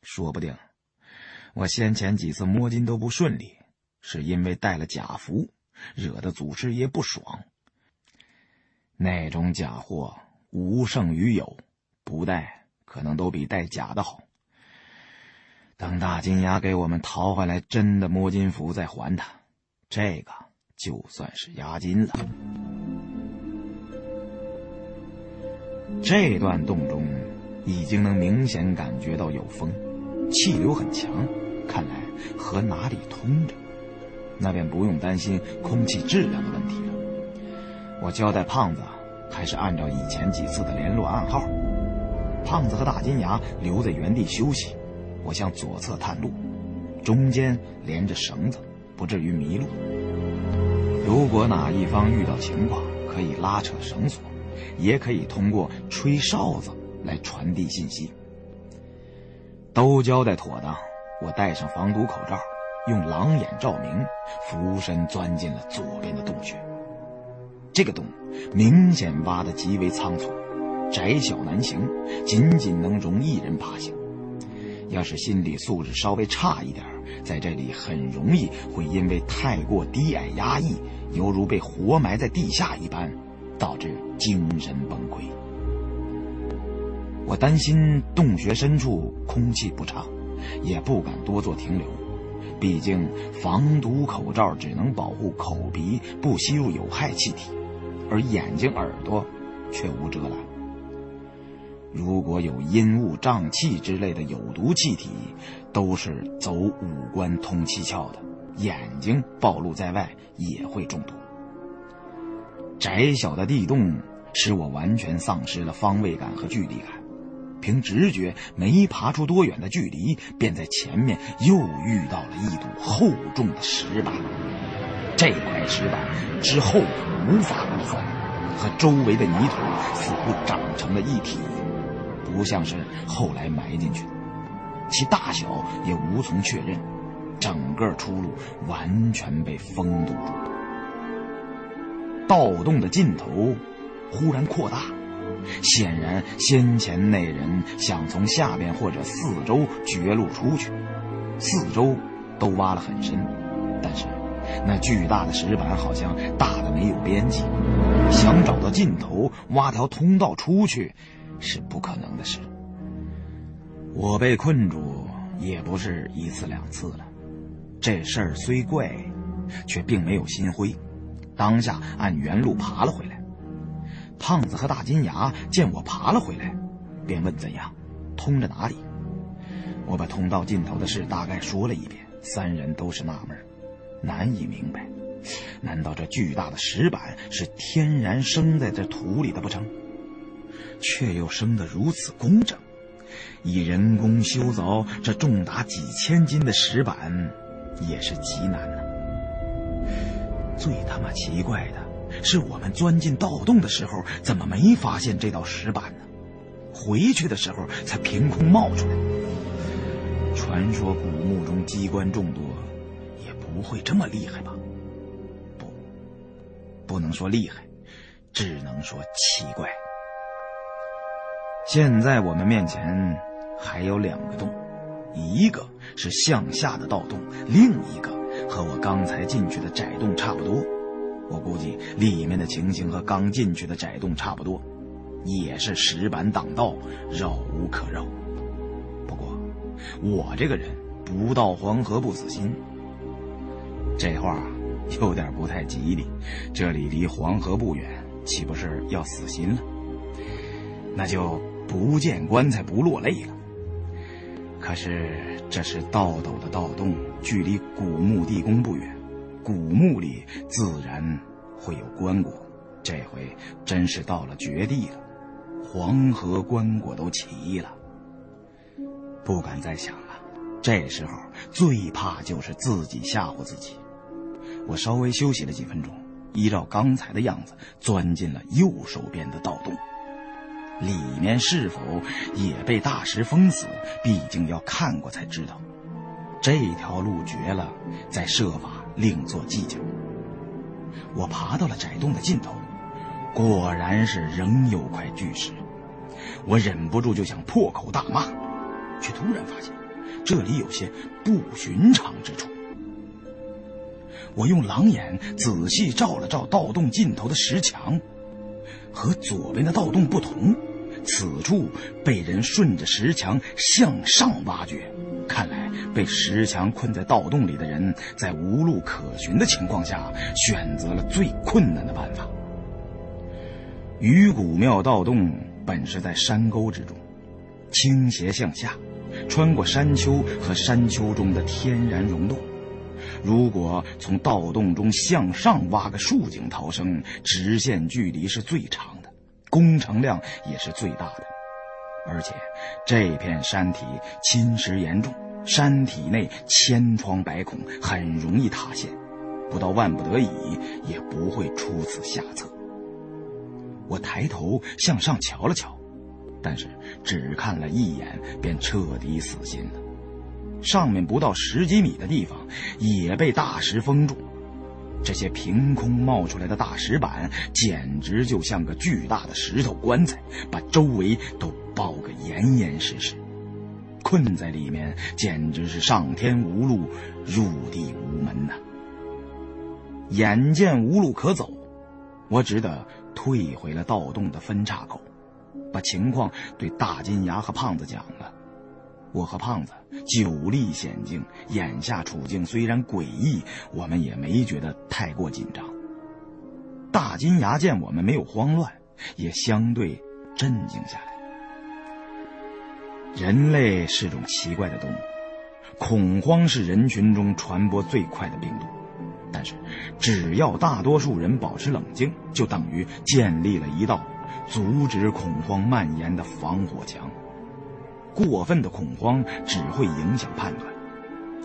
[SPEAKER 1] 说不定。我先前几次摸金都不顺利，是因为带了假符，惹得祖师爷不爽。那种假货无胜于有，不带可能都比带假的好。等大金牙给我们淘回来真的摸金符再还他，这个就算是押金了。这段洞中已经能明显感觉到有风，气流很强。看来和哪里通着，那便不用担心空气质量的问题了。我交代胖子，还是按照以前几次的联络暗号。胖子和大金牙留在原地休息，我向左侧探路，中间连着绳子，不至于迷路。如果哪一方遇到情况，可以拉扯绳索，也可以通过吹哨子来传递信息。都交代妥当。我戴上防毒口罩，用狼眼照明，俯身钻进了左边的洞穴。这个洞明显挖得极为仓促，窄小难行，仅仅能容一人爬行。要是心理素质稍微差一点，在这里很容易会因为太过低矮压抑，犹如被活埋在地下一般，导致精神崩溃。我担心洞穴深处空气不畅。也不敢多做停留，毕竟防毒口罩只能保护口鼻不吸入有害气体，而眼睛、耳朵却无遮拦。如果有阴雾、瘴气之类的有毒气体，都是走五官通七窍的，眼睛暴露在外也会中毒。窄小的地洞使我完全丧失了方位感和距离感。凭直觉，没爬出多远的距离，便在前面又遇到了一堵厚重的石板。这块石板之后无法估算，和周围的泥土似乎长成了一体，不像是后来埋进去的。其大小也无从确认，整个出路完全被封堵住。盗洞的尽头忽然扩大。显然，先前那人想从下边或者四周绝路出去，四周都挖了很深，但是那巨大的石板好像大的没有边际，想找到尽头挖条通道出去是不可能的事。我被困住也不是一次两次了，这事儿虽怪，却并没有心灰，当下按原路爬了回来。胖子和大金牙见我爬了回来，便问怎样，通着哪里？我把通道尽头的事大概说了一遍，三人都是纳闷，难以明白，难道这巨大的石板是天然生在这土里的不成？却又生得如此工整，以人工修凿这重达几千斤的石板，也是极难呢。最他妈奇怪的。是我们钻进盗洞的时候，怎么没发现这道石板呢？回去的时候才凭空冒出来。传说古墓中机关众多，也不会这么厉害吧？不，不能说厉害，只能说奇怪。现在我们面前还有两个洞，一个是向下的盗洞，另一个和我刚才进去的窄洞差不多。我估计里面的情形和刚进去的窄洞差不多，也是石板挡道，绕无可绕。不过，我这个人不到黄河不死心。这话有点不太吉利，这里离黄河不远，岂不是要死心了？那就。不见棺材不落泪了。可是这是道斗的盗洞，距离古墓地宫不远，古墓里自然会有棺椁。这回真是到了绝地了，黄河棺椁都齐了，不敢再想了。这时候最怕就是自己吓唬自己。我稍微休息了几分钟，依照刚才的样子钻进了右手边的盗洞。里面是否也被大石封死？毕竟要看过才知道。这条路绝了，再设法另做计较。我爬到了窄洞的尽头，果然是仍有块巨石。我忍不住就想破口大骂，却突然发现这里有些不寻常之处。我用狼眼仔细照了照盗洞尽头的石墙。和左边的盗洞不同，此处被人顺着石墙向上挖掘。看来被石墙困在盗洞里的人，在无路可寻的情况下，选择了最困难的办法。鱼骨庙盗洞本是在山沟之中，倾斜向下，穿过山丘和山丘中的天然溶洞。如果从盗洞中向上挖个竖井逃生，直线距离是最长，工程量也是最大的。而且这片山体侵蚀严重，山体内千疮百孔，很容易塌陷。不到万不得已，也不会出此下策。我抬头向上瞧了瞧，但是只看了一眼，便彻底死心了。上面不到十几米的地方也被大石封住，这些凭空冒出来的大石板简直就像个巨大的石头棺材，把周围都包个严严实实。困在里面简直是上天无路，入地无门呐！眼见无路可走，我只得退回了盗洞的分岔口，把情况对大金牙和胖子讲了。我和胖子久历险境，眼下处境虽然诡异，我们也没觉得太过紧张。大金牙见我们没有慌乱，也相对镇静下来。人类是种奇怪的动物，恐慌是人群中传播最快的病毒。但是，只要大多数人保持冷静，就等于建立了一道阻止恐慌蔓延的防火墙。过分的恐慌只会影响判断，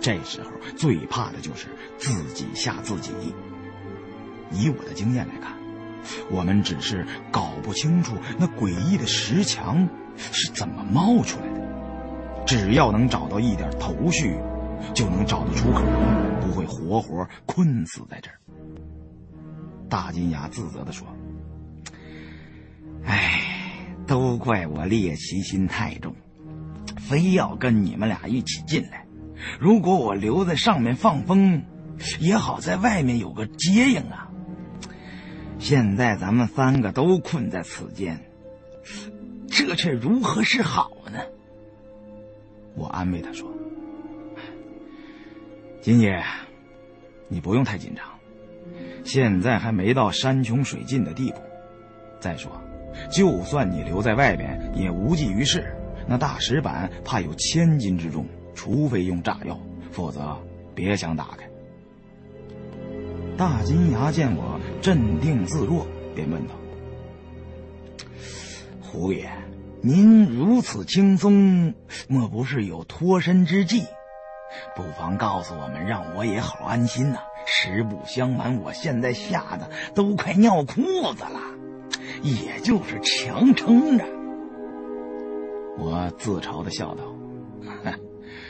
[SPEAKER 1] 这时候最怕的就是自己吓自己。以我的经验来看，我们只是搞不清楚那诡异的石墙是怎么冒出来的。只要能找到一点头绪，就能找到出口，不会活活困死在这儿。大金牙自责地说：“哎，都怪我猎奇心太重。”非要跟你们俩一起进来，如果我留在上面放风，也好在外面有个接应啊。现在咱们三个都困在此间，这却如何是好呢？我安慰他说：“金爷，你不用太紧张，现在还没到山穷水尽的地步。再说，就算你留在外边，也无济于事。”那大石板怕有千斤之重，除非用炸药，否则别想打开。大金牙见我镇定自若，便问道：“胡爷，您如此轻松，莫不是有脱身之计？不妨告诉我们，让我也好安心呐。实不相瞒，我现在吓得都快尿裤子了，也就是强撑着。”我自嘲的笑道：“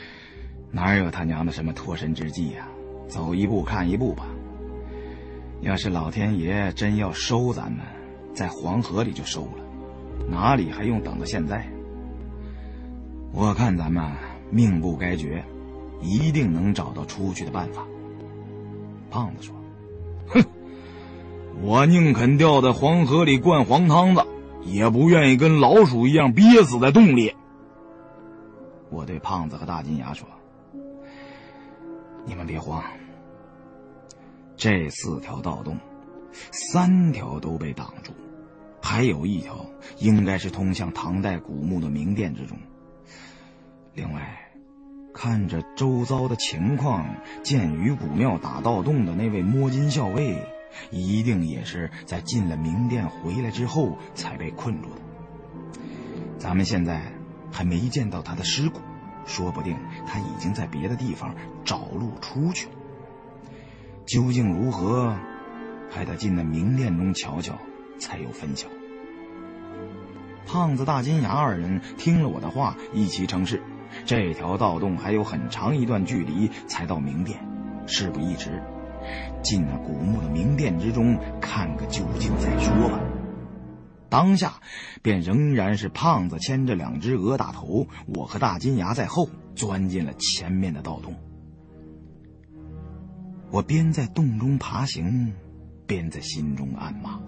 [SPEAKER 1] <laughs> 哪有他娘的什么脱身之计呀？走一步看一步吧。要是老天爷真要收咱们，在黄河里就收了。哪里还用等到现在？我看咱们命不该绝，一定能找到出去的办法。胖子说：“
[SPEAKER 2] 哼，我宁肯掉在黄河里灌黄汤子，也不愿意跟老鼠一样憋死在洞里。”
[SPEAKER 1] 我对胖子和大金牙说：“你们别慌，这四条盗洞，三条都被挡住，还有一条应该是通向唐代古墓的明殿之中。另外，看着周遭的情况，建于古庙打盗洞的那位摸金校尉，一定也是在进了明殿回来之后才被困住的。咱们现在。”还没见到他的尸骨，说不定他已经在别的地方找路出去了。究竟如何，还得进那明殿中瞧瞧，才有分晓。胖子、大金牙二人听了我的话，一齐称是。这条盗洞还有很长一段距离才到明殿，事不宜迟，进了古墓的明殿之中看个究竟再说吧。当下，便仍然是胖子牵着两只鹅大头，我和大金牙在后钻进了前面的盗洞。我边在洞中爬行，边在心中暗骂：“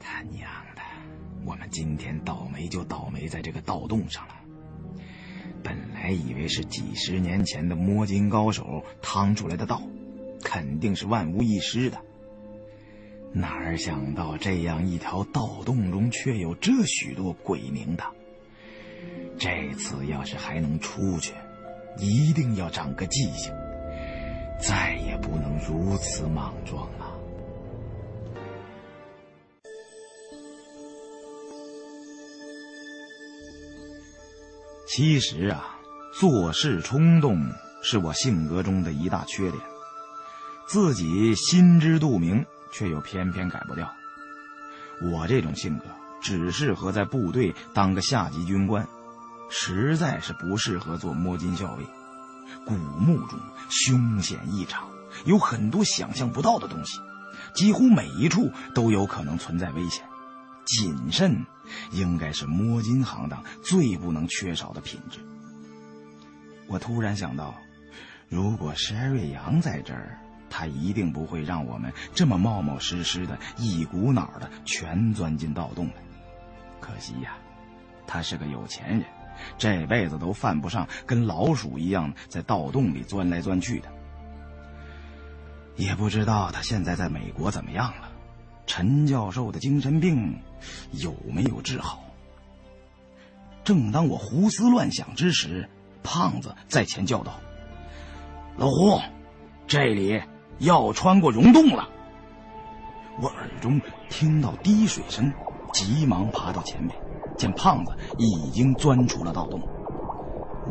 [SPEAKER 1] 他娘的，我们今天倒霉就倒霉在这个盗洞上了。本来以为是几十年前的摸金高手趟出来的道，肯定是万无一失的。”哪儿想到这样一条盗洞中却有这许多鬼名的。这次要是还能出去，一定要长个记性，再也不能如此莽撞了。其实啊，做事冲动是我性格中的一大缺点，自己心知肚明。却又偏偏改不掉。我这种性格只适合在部队当个下级军官，实在是不适合做摸金校尉。古墓中凶险异常，有很多想象不到的东西，几乎每一处都有可能存在危险。谨慎应该是摸金行当最不能缺少的品质。我突然想到，如果是艾瑞阳在这儿。他一定不会让我们这么冒冒失失的，一股脑的全钻进盗洞来。可惜呀，他是个有钱人，这辈子都犯不上跟老鼠一样在盗洞里钻来钻去的。也不知道他现在在美国怎么样了，陈教授的精神病有没有治好？正当我胡思乱想之时，胖子在前叫道：“老胡，这里。”要穿过溶洞了，我耳中听到滴水声，急忙爬到前面，见胖子已经钻出了盗洞，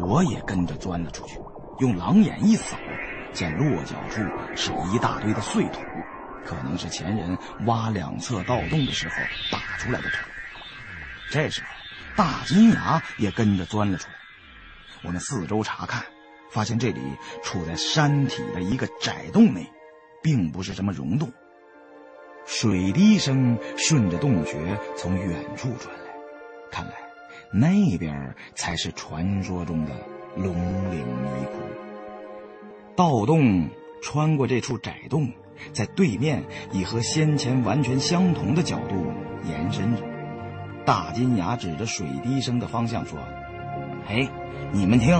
[SPEAKER 1] 我也跟着钻了出去，用狼眼一扫，见落脚处是一大堆的碎土，可能是前人挖两侧盗洞的时候打出来的土。这时候，大金牙也跟着钻了出来，我们四周查看，发现这里处在山体的一个窄洞内。并不是什么溶洞，水滴声顺着洞穴从远处传来，看来那边才是传说中的龙岭迷窟。盗洞穿过这处窄洞，在对面以和先前完全相同的角度延伸着。大金牙指着水滴声的方向说：“哎，你们听，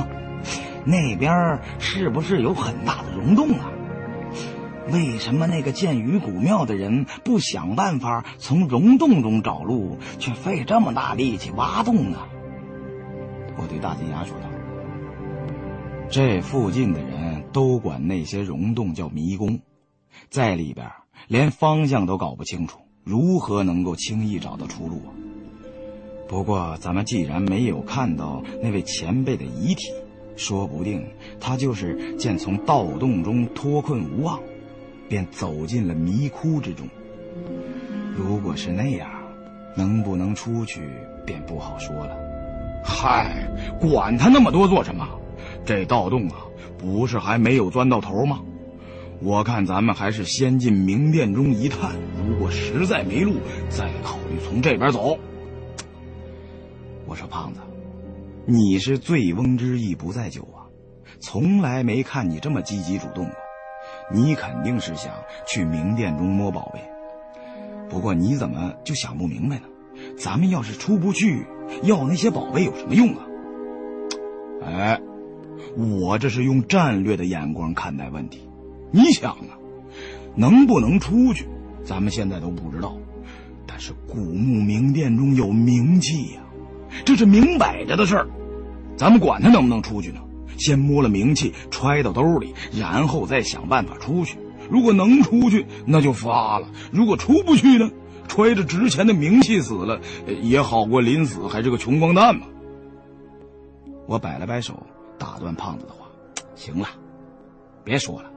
[SPEAKER 1] 那边是不是有很大的溶洞啊？”为什么那个建于古庙的人不想办法从溶洞中找路，却费这么大力气挖洞呢？我对大金牙说道：“这附近的人都管那些溶洞叫迷宫，在里边连方向都搞不清楚，如何能够轻易找到出路啊？不过咱们既然没有看到那位前辈的遗体，说不定他就是见从盗洞中脱困无望。”便走进了迷窟之中。如果是那样，能不能出去便不好说了。
[SPEAKER 2] 嗨，管他那么多做什么？这盗洞啊，不是还没有钻到头吗？我看咱们还是先进明殿中一探，如果实在没路，再考虑从这边走。
[SPEAKER 1] 我说胖子，你是醉翁之意不在酒啊，从来没看你这么积极主动过。你肯定是想去明殿中摸宝贝，不过你怎么就想不明白呢？咱们要是出不去，要那些宝贝有什么用啊？哎，我这是用战略的眼光看待问题。你想啊，能不能出去，咱们现在都不知道。但是古墓名殿中有名气呀，这是明摆着的事儿。咱们管他能不能出去呢？先摸了名气，揣到兜里，然后再想办法出去。如果能出去，那就发了；如果出不去呢，揣着值钱的名气死了，也好过临死还是个穷光蛋嘛。我摆了摆手，打断胖子的话：“行了，别说了，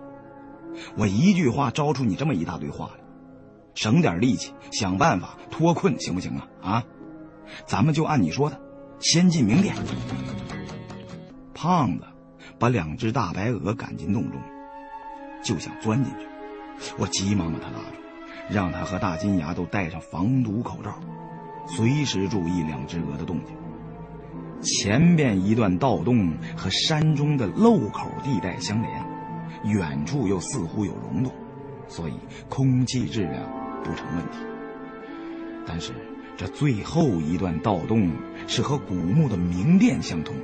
[SPEAKER 1] 我一句话招出你这么一大堆话来，省点力气，想办法脱困，行不行啊？啊，咱们就按你说的，先进明殿。”胖子把两只大白鹅赶进洞中，就想钻进去。我急忙把他拉住，让他和大金牙都戴上防毒口罩，随时注意两只鹅的动静。前边一段盗洞和山中的漏口地带相连，远处又似乎有溶洞，所以空气质量不成问题。但是这最后一段盗洞是和古墓的明殿相通。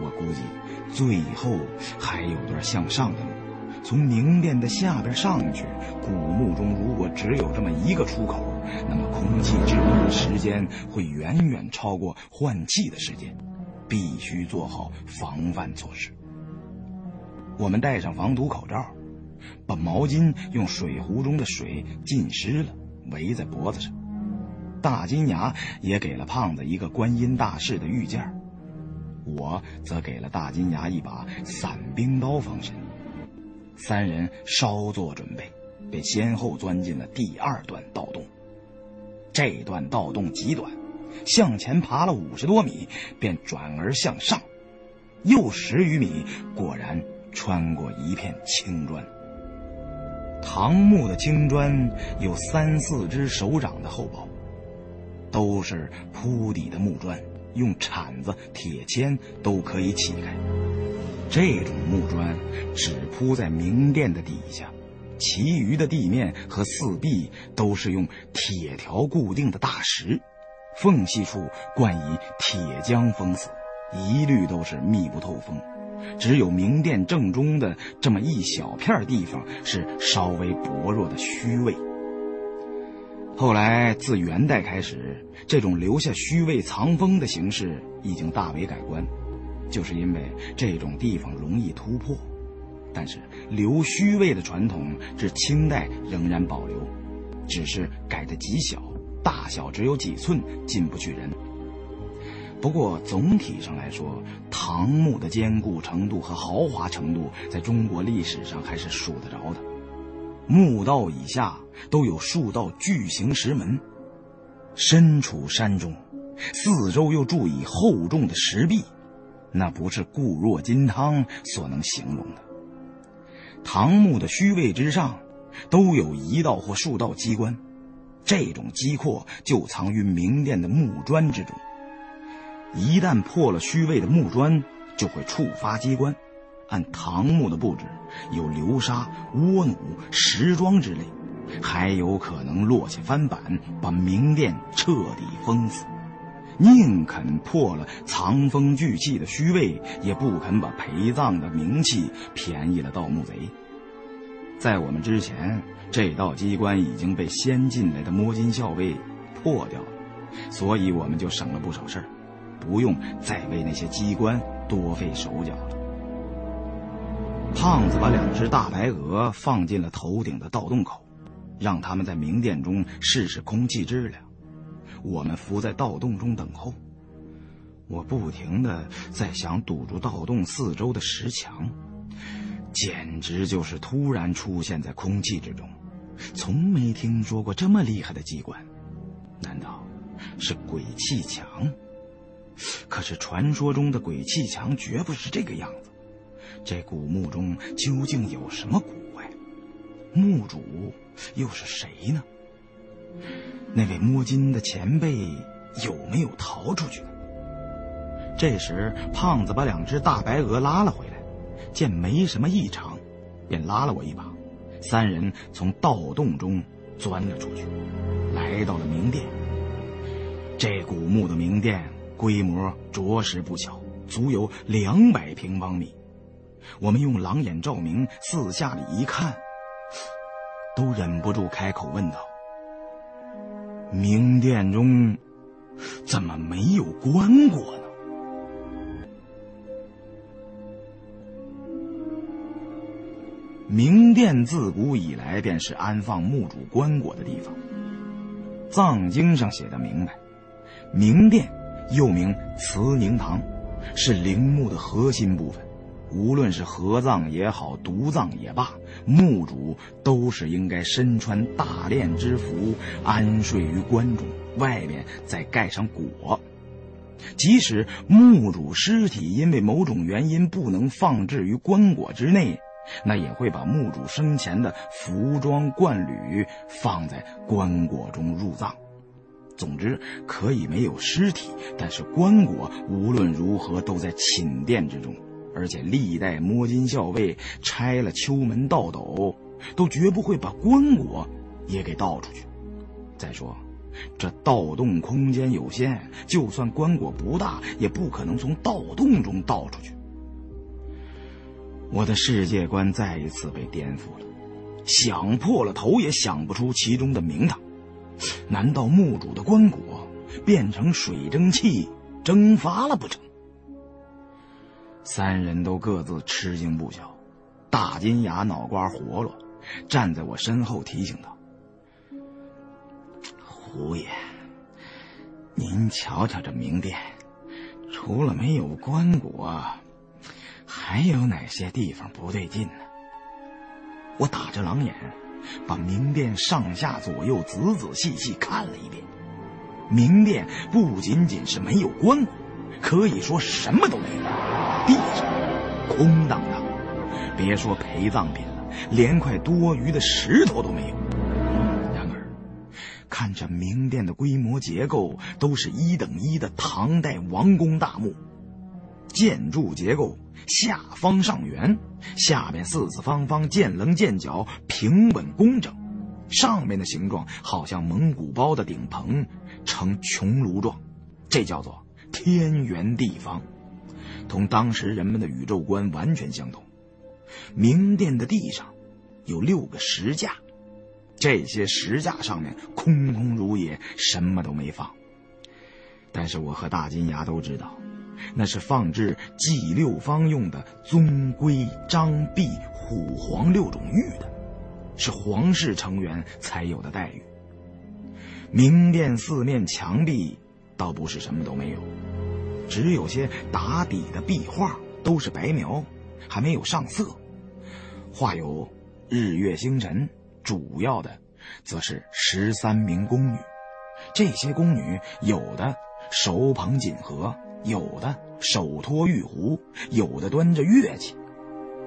[SPEAKER 1] 我估计，最后还有段向上的路，从明殿的下边上去。古墓中如果只有这么一个出口，那么空气质量的时间会远远超过换气的时间，必须做好防范措施。我们戴上防毒口罩，把毛巾用水壶中的水浸湿了，围在脖子上。大金牙也给了胖子一个观音大士的玉件我则给了大金牙一把散兵刀防身，三人稍作准备，便先后钻进了第二段盗洞。这段盗洞极短，向前爬了五十多米，便转而向上，又十余米，果然穿过一片青砖。唐木的青砖有三四只手掌的厚薄，都是铺底的木砖。用铲子、铁钎都可以起开。这种木砖只铺在明殿的底下，其余的地面和四壁都是用铁条固定的大石，缝隙处灌以铁浆封死，一律都是密不透风。只有明殿正中的这么一小片地方是稍微薄弱的虚位。后来，自元代开始，这种留下虚位藏风的形式已经大为改观，就是因为这种地方容易突破。但是留虚位的传统至清代仍然保留，只是改的极小，大小只有几寸，进不去人。不过总体上来说，唐墓的坚固程度和豪华程度，在中国历史上还是数得着的。墓道以下都有数道巨型石门，身处山中，四周又筑以厚重的石壁，那不是固若金汤所能形容的。唐墓的虚位之上，都有一道或数道机关，这种机括就藏于明殿的木砖之中。一旦破了虚位的木砖，就会触发机关。按唐墓的布置，有流沙、倭弩、石桩之类，还有可能落下翻板，把明殿彻底封死。宁肯破了藏风聚气的虚位，也不肯把陪葬的名气便宜了盗墓贼。在我们之前，这道机关已经被先进来的摸金校尉破掉了，所以我们就省了不少事儿，不用再为那些机关多费手脚了。胖子把两只大白鹅放进了头顶的盗洞口，让他们在明殿中试试空气质量。我们伏在盗洞中等候。我不停的在想堵住盗洞四周的石墙，简直就是突然出现在空气之中，从没听说过这么厉害的机关。难道是鬼气墙？可是传说中的鬼气墙绝不是这个样子。这古墓中究竟有什么古怪？墓主又是谁呢？那位摸金的前辈有没有逃出去。这时，胖子把两只大白鹅拉了回来，见没什么异常，便拉了我一把。三人从盗洞中钻了出去，来到了明殿。这古墓的明殿规模着实不小，足有两百平方米。我们用狼眼照明，四下里一看，都忍不住开口问道：“明殿中怎么没有棺椁呢？”明殿自古以来便是安放墓主棺椁的地方，《藏经》上写的明白，明殿又名慈宁堂，是陵墓的核心部分。无论是合葬也好，独葬也罢，墓主都是应该身穿大殓之服，安睡于棺中，外面再盖上椁。即使墓主尸体因为某种原因不能放置于棺椁之内。那也会把墓主生前的服装冠履放在棺椁中入葬。总之，可以没有尸体，但是棺椁无论如何都在寝殿之中。而且历代摸金校尉拆了秋门盗斗，都绝不会把棺椁也给盗出去。再说，这盗洞空间有限，就算棺椁不大，也不可能从盗洞中盗出去。我的世界观再一次被颠覆了，想破了头也想不出其中的名堂。难道墓主的棺椁变成水蒸气蒸发了不成？三人都各自吃惊不小。大金牙脑瓜活络，站在我身后提醒道：“胡爷，您瞧瞧这明殿，除了没有棺椁。”还有哪些地方不对劲呢？我打着狼眼，把明殿上下左右仔仔细细看了一遍。明殿不仅仅是没有棺椁，可以说什么都没有，地上空荡荡，别说陪葬品了，连块多余的石头都没有。然而，看着明殿的规模结构，都是一等一的唐代王宫大墓。建筑结构下方上圆，下边四四方方，见棱见角，平稳工整。上面的形状好像蒙古包的顶棚，呈穹庐状，这叫做天圆地方，同当时人们的宇宙观完全相同。明殿的地上有六个石架，这些石架上面空空如也，什么都没放。但是我和大金牙都知道。那是放置祭六方用的宗龟、张璧、虎黄六种玉的，是皇室成员才有的待遇。明殿四面墙壁倒不是什么都没有，只有些打底的壁画都是白描，还没有上色。画有日月星辰，主要的则是十三名宫女。这些宫女有的手捧锦盒。有的手托玉壶，有的端着乐器，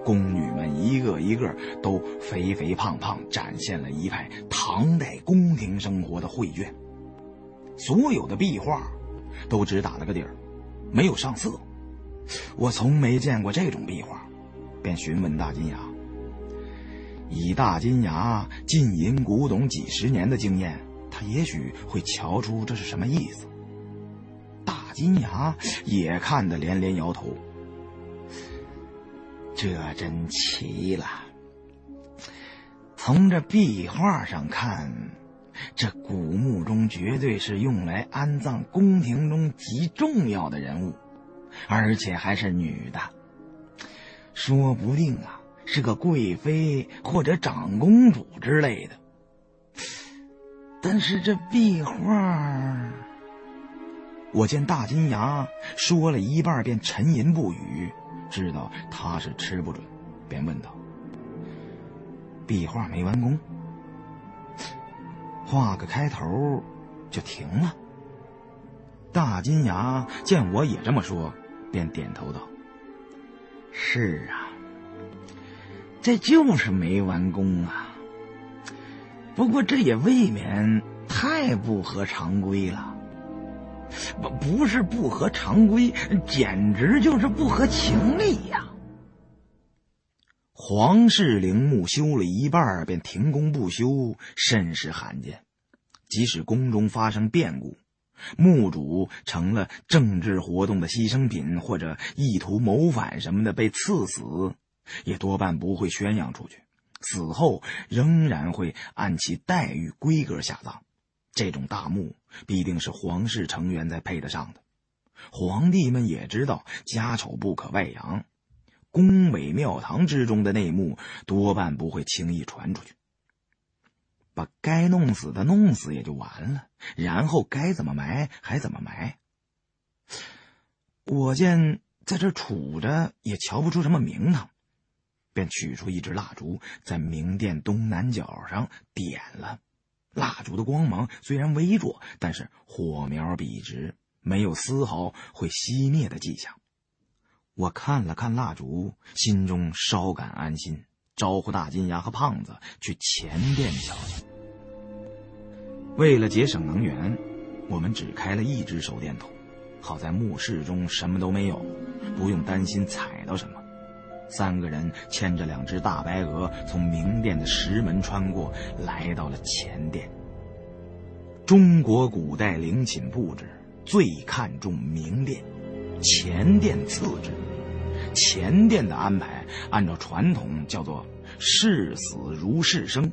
[SPEAKER 1] 宫女们一个一个都肥肥胖胖，展现了一派唐代宫廷生活的绘卷。所有的壁画都只打了个底儿，没有上色。我从没见过这种壁画，便询问大金牙。以大金牙浸淫古董几十年的经验，他也许会瞧出这是什么意思。大金牙也看得连连摇头，这真奇了。从这壁画上看，这古墓中绝对是用来安葬宫廷中极重要的人物，而且还是女的，说不定啊是个贵妃或者长公主之类的。但是这壁画……我见大金牙说了一半，便沉吟不语，知道他是吃不准，便问道：“壁画没完工，画个开头就停了。”大金牙见我也这么说，便点头道：“是啊，这就是没完工啊。不过这也未免太不合常规了。”不不是不合常规，简直就是不合情理呀！皇室陵墓修了一半便停工不修，甚是罕见。即使宫中发生变故，墓主成了政治活动的牺牲品，或者意图谋反什么的被赐死，也多半不会宣扬出去。死后仍然会按其待遇规格下葬。这种大墓必定是皇室成员才配得上的。皇帝们也知道家丑不可外扬。宫闱庙堂之中的内幕多半不会轻易传出去，把该弄死的弄死也就完了，然后该怎么埋还怎么埋。我见在这杵着也瞧不出什么名堂，便取出一支蜡烛，在明殿东南角上点了。蜡烛的光芒虽然微弱，但是火苗笔直，没有丝毫会熄灭的迹象。我看了看蜡烛，心中稍感安心，招呼大金牙和胖子去前殿瞧瞧。为了节省能源，我们只开了一只手电筒，好在墓室中什么都没有，不用担心踩到什么。三个人牵着两只大白鹅，从明殿的石门穿过来到了前殿。中国古代陵寝布置最看重明殿。前殿次之，前殿的安排按照传统叫做“视死如视生”，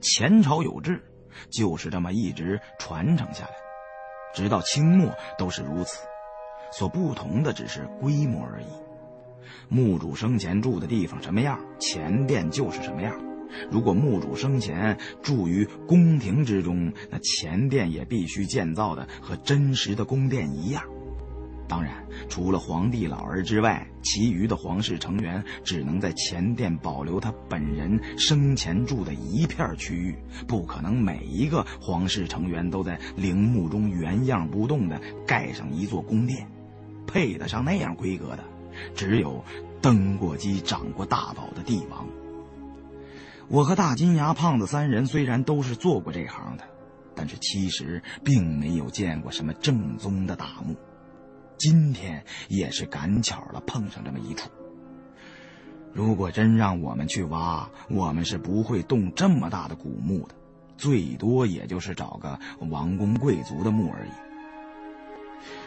[SPEAKER 1] 前朝有制，就是这么一直传承下来，直到清末都是如此。所不同的只是规模而已。墓主生前住的地方什么样，前殿就是什么样。如果墓主生前住于宫廷之中，那前殿也必须建造的和真实的宫殿一样。当然，除了皇帝老儿之外，其余的皇室成员只能在前殿保留他本人生前住的一片区域，不可能每一个皇室成员都在陵墓中原样不动的盖上一座宫殿。配得上那样规格的，只有登过基、掌过大宝的帝王。我和大金牙、胖子三人虽然都是做过这行的，但是其实并没有见过什么正宗的大墓。今天也是赶巧了，碰上这么一处。如果真让我们去挖，我们是不会动这么大的古墓的，最多也就是找个王公贵族的墓而已。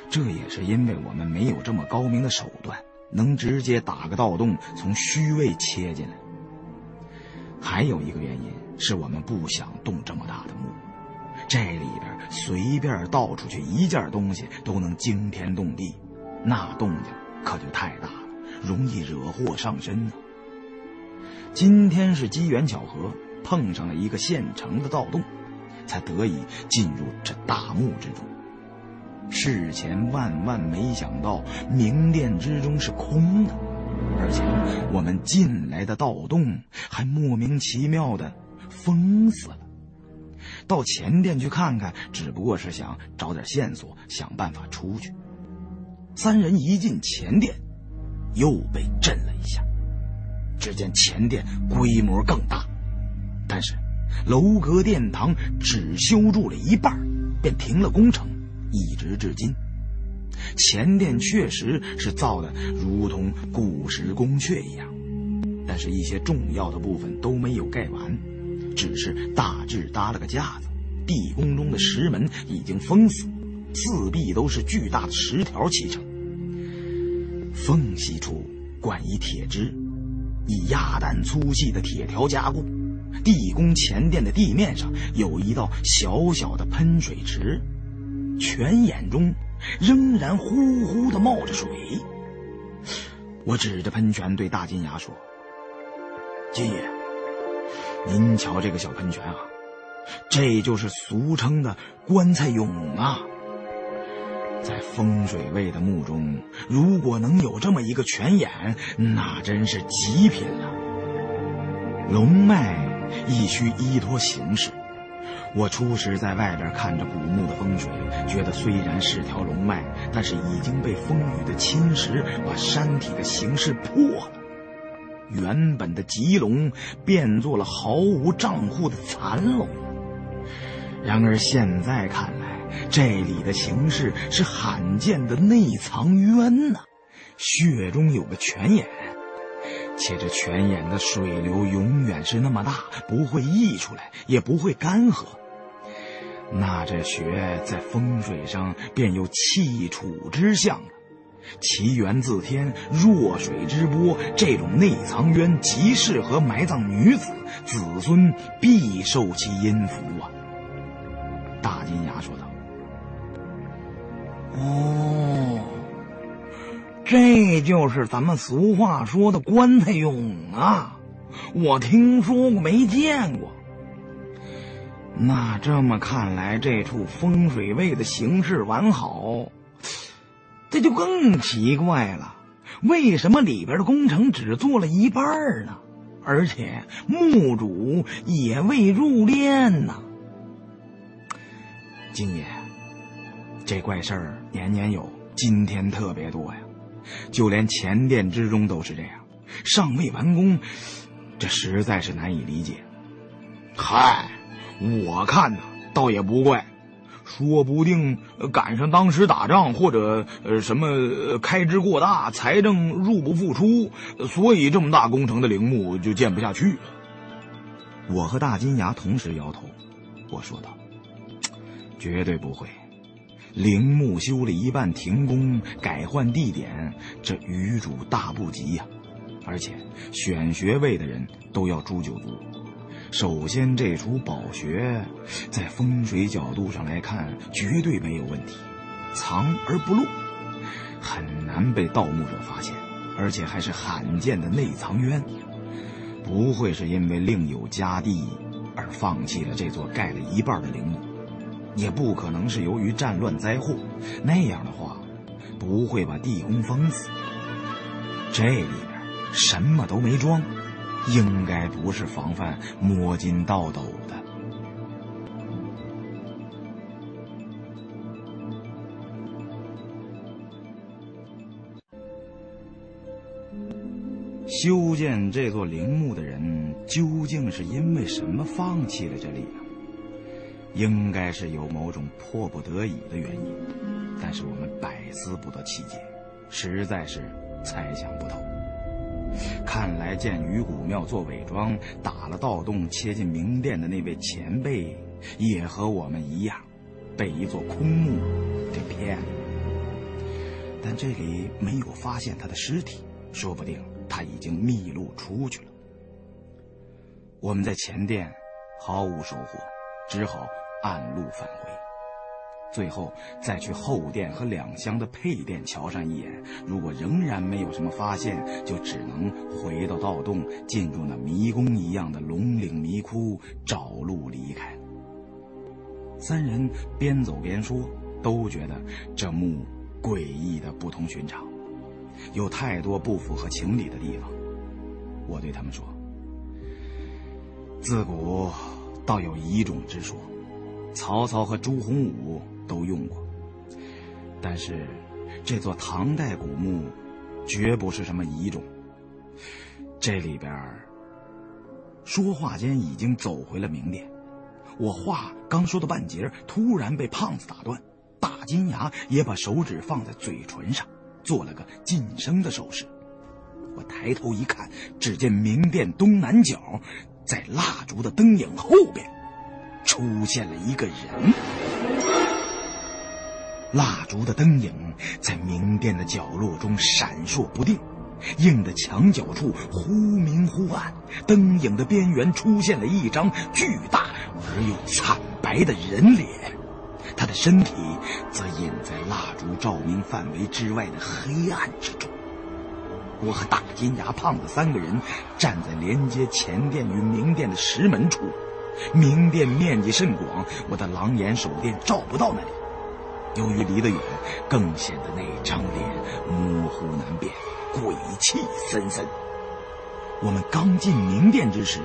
[SPEAKER 1] 这也是因为我们没有这么高明的手段，能直接打个盗洞从虚位切进来。还有一个原因是我们不想动这么大的墓。这里边随便倒出去一件东西都能惊天动地，那动静可就太大了，容易惹祸上身呢。今天是机缘巧合，碰上了一个现成的盗洞，才得以进入这大墓之中。事前万万没想到，明殿之中是空的，而且我们进来的盗洞还莫名其妙的封死了。到前殿去看看，只不过是想找点线索，想办法出去。三人一进前殿，又被震了一下。只见前殿规模更大，但是楼阁殿堂只修筑了一半，便停了工程，一直至今。前殿确实是造的如同古时宫阙一样，但是一些重要的部分都没有盖完。只是大致搭了个架子，地宫中的石门已经封死，四壁都是巨大的石条砌成，缝隙处灌以铁枝，以鸭蛋粗细的铁条加固。地宫前殿的地面上有一道小小的喷水池，泉眼中仍然呼呼的冒着水。我指着喷泉对大金牙说：“金爷。”您瞧这个小喷泉啊，这就是俗称的棺材俑啊。在风水位的墓中，如果能有这么一个泉眼，那真是极品了。龙脉亦需依托形式。我初时在外边看着古墓的风水，觉得虽然是条龙脉，但是已经被风雨的侵蚀，把山体的形式破了。原本的吉龙变作了毫无账户的残龙。然而现在看来，这里的形势是罕见的内藏渊呐，穴中有个泉眼，且这泉眼的水流永远是那么大，不会溢出来，也不会干涸。那这穴在风水上便有气楚之象。其源自天，弱水之波。这种内藏渊极适合埋葬女子，子孙必受其阴福啊！大金牙说道：“哦，这就是咱们俗话说的棺材俑啊！我听说过，没见过。那这么看来，这处风水位的形势完好。”这就更奇怪了，为什么里边的工程只做了一半呢？而且墓主也未入殓呢？金爷，这怪事儿年年有，今天特别多呀，就连前殿之中都是这样，尚未完工，这实在是难以理解。嗨，我看呢，倒也不怪。说不定赶上当时打仗，或者呃什么开支过大，财政入不敷出，所以这么大工程的陵墓就建不下去了。我和大金牙同时摇头，我说道：“绝对不会，陵墓修了一半停工，改换地点，这余主大不吉呀！而且选穴位的人都要诛九族。”首先，这处宝穴在风水角度上来看绝对没有问题，藏而不露，很难被盗墓者发现，而且还是罕见的内藏渊，不会是因为另有家地而放弃了这座盖了一半的陵墓，也不可能是由于战乱灾祸，那样的话不会把地宫封死。这里边什么都没装。应该不是防范摸金盗斗的。修建这座陵墓的人究竟是因为什么放弃了这里呢？应该是有某种迫不得已的原因，但是我们百思不得其解，实在是猜想不透。看来建鱼骨庙做伪装，打了盗洞，切进明殿的那位前辈，也和我们一样，被一座空墓给骗了。但这里没有发现他的尸体，说不定他已经秘路出去了。我们在前殿毫无收获，只好暗路返回。最后再去后殿和两厢的配殿瞧上一眼，如果仍然没有什么发现，就只能回到盗洞，进入那迷宫一样的龙岭迷窟，找路离开。三人边走边说，都觉得这墓诡异的不同寻常，有太多不符合情理的地方。我对他们说：“自古倒有遗种之说，曹操和朱洪武。”都用过，但是这座唐代古墓绝不是什么遗种。这里边说话间已经走回了明殿，我话刚说到半截，突然被胖子打断，大金牙也把手指放在嘴唇上，做了个噤声的手势。我抬头一看，只见明殿东南角，在蜡烛的灯影后边，出现了一个人。蜡烛的灯影在明殿的角落中闪烁不定，映的墙角处忽明忽暗。灯影的边缘出现了一张巨大而又惨白的人脸，他的身体则隐在蜡烛照明范围之外的黑暗之中。我和大金牙、胖子三个人站在连接前殿与明殿的石门处，明殿面积甚广，我的狼眼手电照不到那里。由于离得远，更显得那张脸模糊难辨，鬼气森森。我们刚进明殿之时，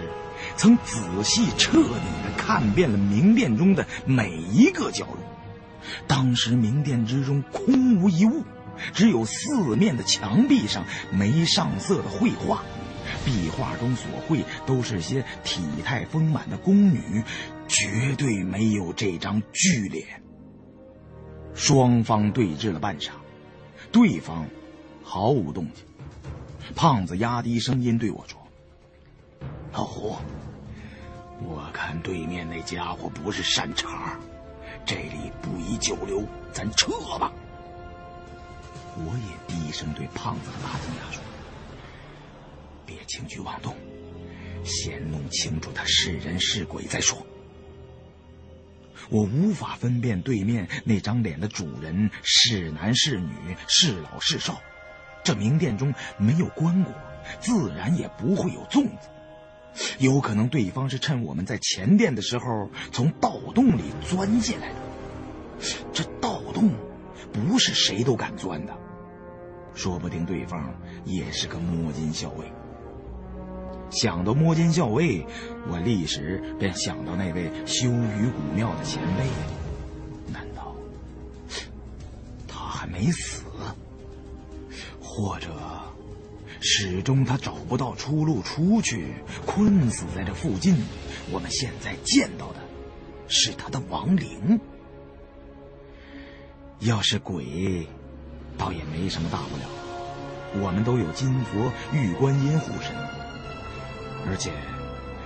[SPEAKER 1] 曾仔细彻底的看遍了明殿中的每一个角落。当时明殿之中空无一物，只有四面的墙壁上没上色的绘画，壁画中所绘都是些体态丰满的宫女，绝对没有这张巨脸。双方对峙了半晌，对方毫无动静。胖子压低声音对我说：“老胡，我看对面那家伙不是善茬，这里不宜久留，咱撤吧。”我也低声对胖子和大金牙说：“别轻举妄动，先弄清楚他是人是鬼再说。”我无法分辨对面那张脸的主人是男是女，是老是少。这明殿中没有棺椁，自然也不会有粽子。有可能对方是趁我们在前殿的时候从盗洞里钻进来的。这盗洞不是谁都敢钻的，说不定对方也是个摸金校尉。想到摸金校尉，我立时便想到那位修于古庙的前辈。难道他还没死？或者始终他找不到出路出去，困死在这附近？我们现在见到的是他的亡灵。要是鬼，倒也没什么大不了，我们都有金佛、玉观音护身。而且，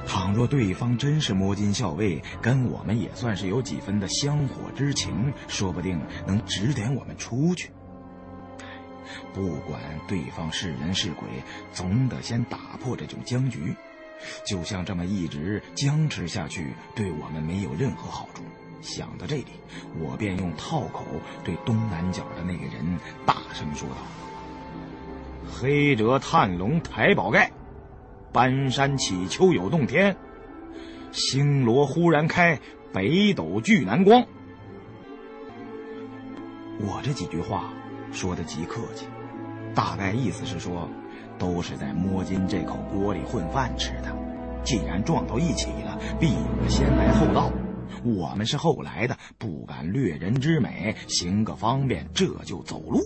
[SPEAKER 1] 倘若对方真是摸金校尉，跟我们也算是有几分的香火之情，说不定能指点我们出去。不管对方是人是鬼，总得先打破这种僵局。就像这么一直僵持下去，对我们没有任何好处。想到这里，我便用套口对东南角的那个人大声说道：“黑折探龙抬宝盖。”搬山起丘有洞天，星罗忽然开，北斗聚南光。我这几句话说的极客气，大概意思是说，都是在摸金这口锅里混饭吃的。既然撞到一起了，必有个先来后到。我们是后来的，不敢掠人之美，行个方便，这就走路。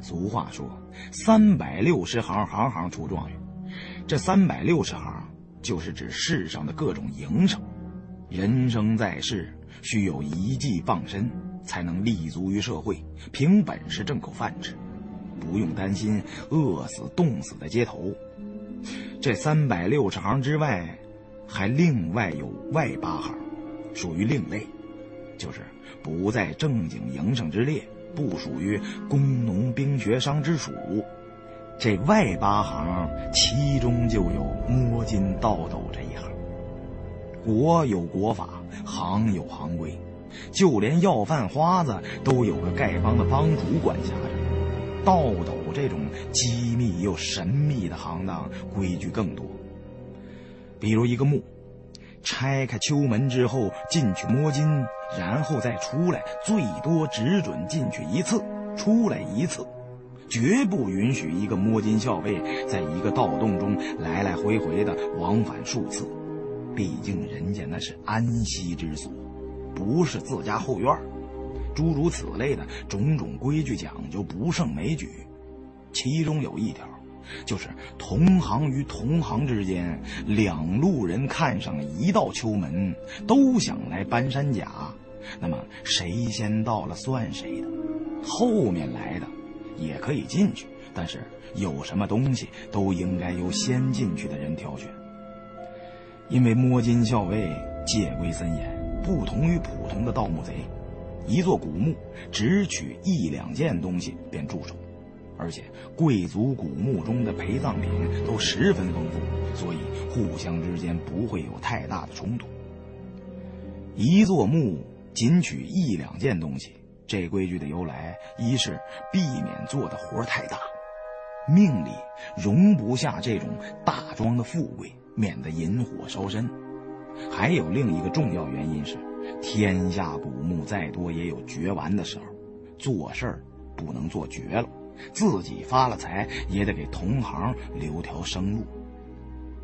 [SPEAKER 1] 俗话说，三百六十行，行行出状元。这三百六十行，就是指世上的各种营生。人生在世，需有一技傍身，才能立足于社会，凭本事挣口饭吃，不用担心饿死、冻死在街头。这三百六十行之外，还另外有外八行，属于另类，就是不在正经营生之列，不属于工农兵学商之属。这外八行，其中就有摸金倒斗这一行。国有国法，行有行规，就连要饭花子都有个丐帮的帮主管辖着。倒斗这种机密又神秘的行当，规矩更多。比如一个墓，拆开秋门之后进去摸金，然后再出来，最多只准进去一次，出来一次。绝不允许一个摸金校尉在一个盗洞中来来回回的往返数次，毕竟人家那是安息之所，不是自家后院。诸如此类的种种规矩讲究不胜枚举，其中有一条，就是同行与同行之间，两路人看上一道秋门，都想来搬山甲，那么谁先到了算谁的，后面来的。也可以进去，但是有什么东西都应该由先进去的人挑选。因为摸金校尉戒规森严，不同于普通的盗墓贼，一座古墓只取一两件东西便住手，而且贵族古墓中的陪葬品都十分丰富，所以互相之间不会有太大的冲突。一座墓仅取一两件东西。这规矩的由来，一是避免做的活太大，命里容不下这种大庄的富贵，免得引火烧身；还有另一个重要原因是，天下古墓再多也有绝完的时候，做事儿不能做绝了，自己发了财也得给同行留条生路。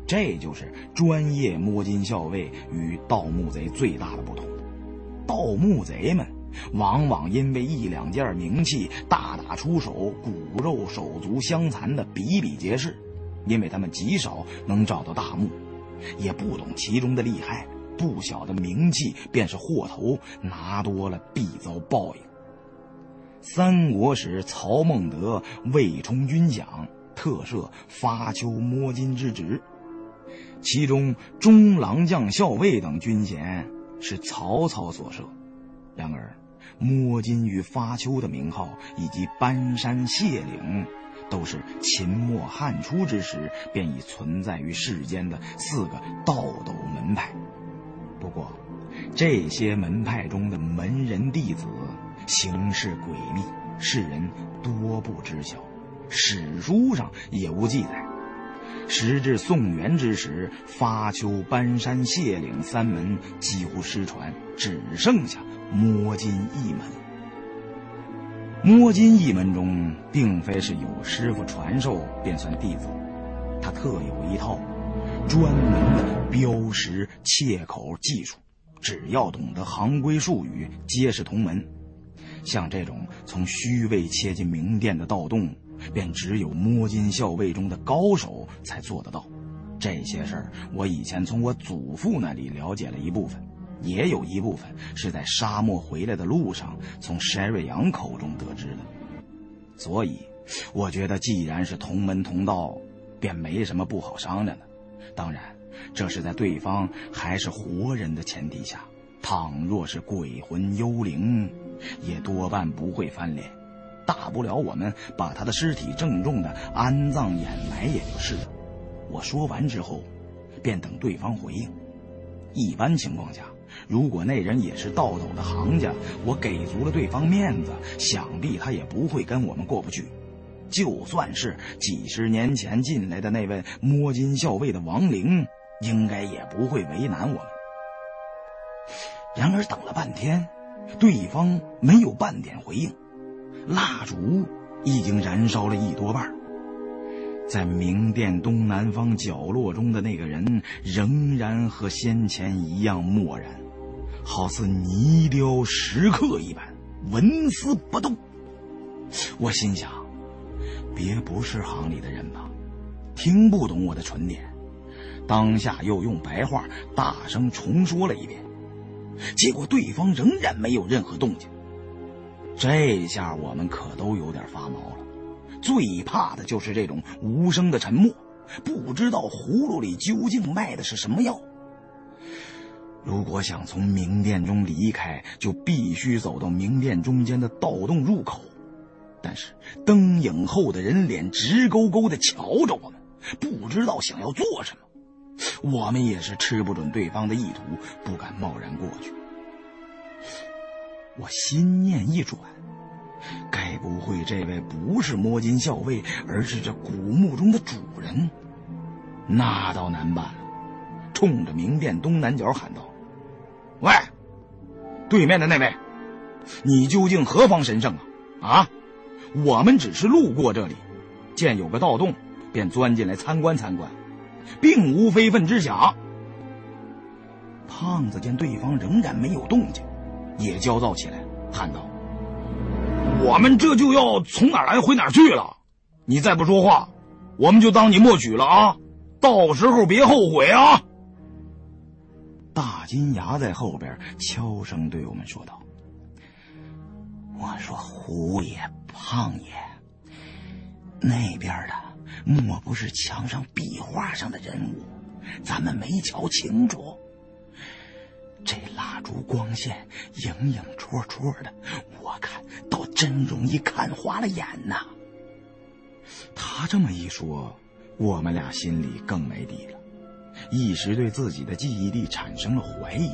[SPEAKER 1] 这就是专业摸金校尉与盗墓贼最大的不同。盗墓贼们。往往因为一两件名器大打出手，骨肉手足相残的比比皆是。因为他们极少能找到大墓，也不懂其中的厉害，不晓得名器便是祸头，拿多了必遭报应。三国时曹孟德魏充军饷，特设发丘摸金之职，其中中郎将校尉等军衔是曹操所设。然而，摸金与发丘的名号以及搬山卸岭，都是秦末汉初之时便已存在于世间的四个道斗门派。不过，这些门派中的门人弟子行事诡秘，世人多不知晓，史书上也无记载。时至宋元之时，发丘、搬山、卸岭三门几乎失传，只剩下。摸金一门，摸金一门中，并非是有师傅传授便算弟子，他特有一套专门的标识切口技术，只要懂得行规术语，皆是同门。像这种从虚位切进明殿的盗洞，便只有摸金校尉中的高手才做得到。这些事儿，我以前从我祖父那里了解了一部分。也有一部分是在沙漠回来的路上从山瑞阳口中得知的，所以我觉得既然是同门同道，便没什么不好商量的。当然，这是在对方还是活人的前提下。倘若是鬼魂幽灵，也多半不会翻脸，大不了我们把他的尸体郑重的安葬掩埋也就是了。我说完之后，便等对方回应。一般情况下。如果那人也是盗斗的行家，我给足了对方面子，想必他也不会跟我们过不去。就算是几十年前进来的那位摸金校尉的亡灵，应该也不会为难我们。然而等了半天，对方没有半点回应，蜡烛已经燃烧了一多半。在明殿东南方角落中的那个人，仍然和先前一样漠然。好似泥雕石刻一般，纹丝不动。我心想，别不是行里的人吧？听不懂我的唇点。当下又用白话大声重说了一遍，结果对方仍然没有任何动静。这下我们可都有点发毛了。最怕的就是这种无声的沉默，不知道葫芦里究竟卖的是什么药。如果想从明殿中离开，就必须走到明殿中间的盗洞入口。但是灯影后的人脸直勾勾的瞧着我们，不知道想要做什么。我们也是吃不准对方的意图，不敢贸然过去。我心念一转，该不会这位不是摸金校尉，而是这古墓中的主人？那倒难办了。冲着明殿东南角喊道。喂，对面的那位，你究竟何方神圣啊？啊，我们只是路过这里，见有个盗洞，便钻进来参观参观，并无非分之想。胖子见对方仍然没有动静，也焦躁起来，喊道：“我们这就要从哪来回哪去了，你再不说话，我们就当你默许了啊！到时候别后悔啊！”大金牙在后边悄声对我们说道：“我说胡爷、胖爷，那边的莫不是墙上壁画上的人物？咱们没瞧清楚。这蜡烛光线影影绰绰的，我看倒真容易看花了眼呐。”他这么一说，我们俩心里更没底了。一时对自己的记忆力产生了怀疑。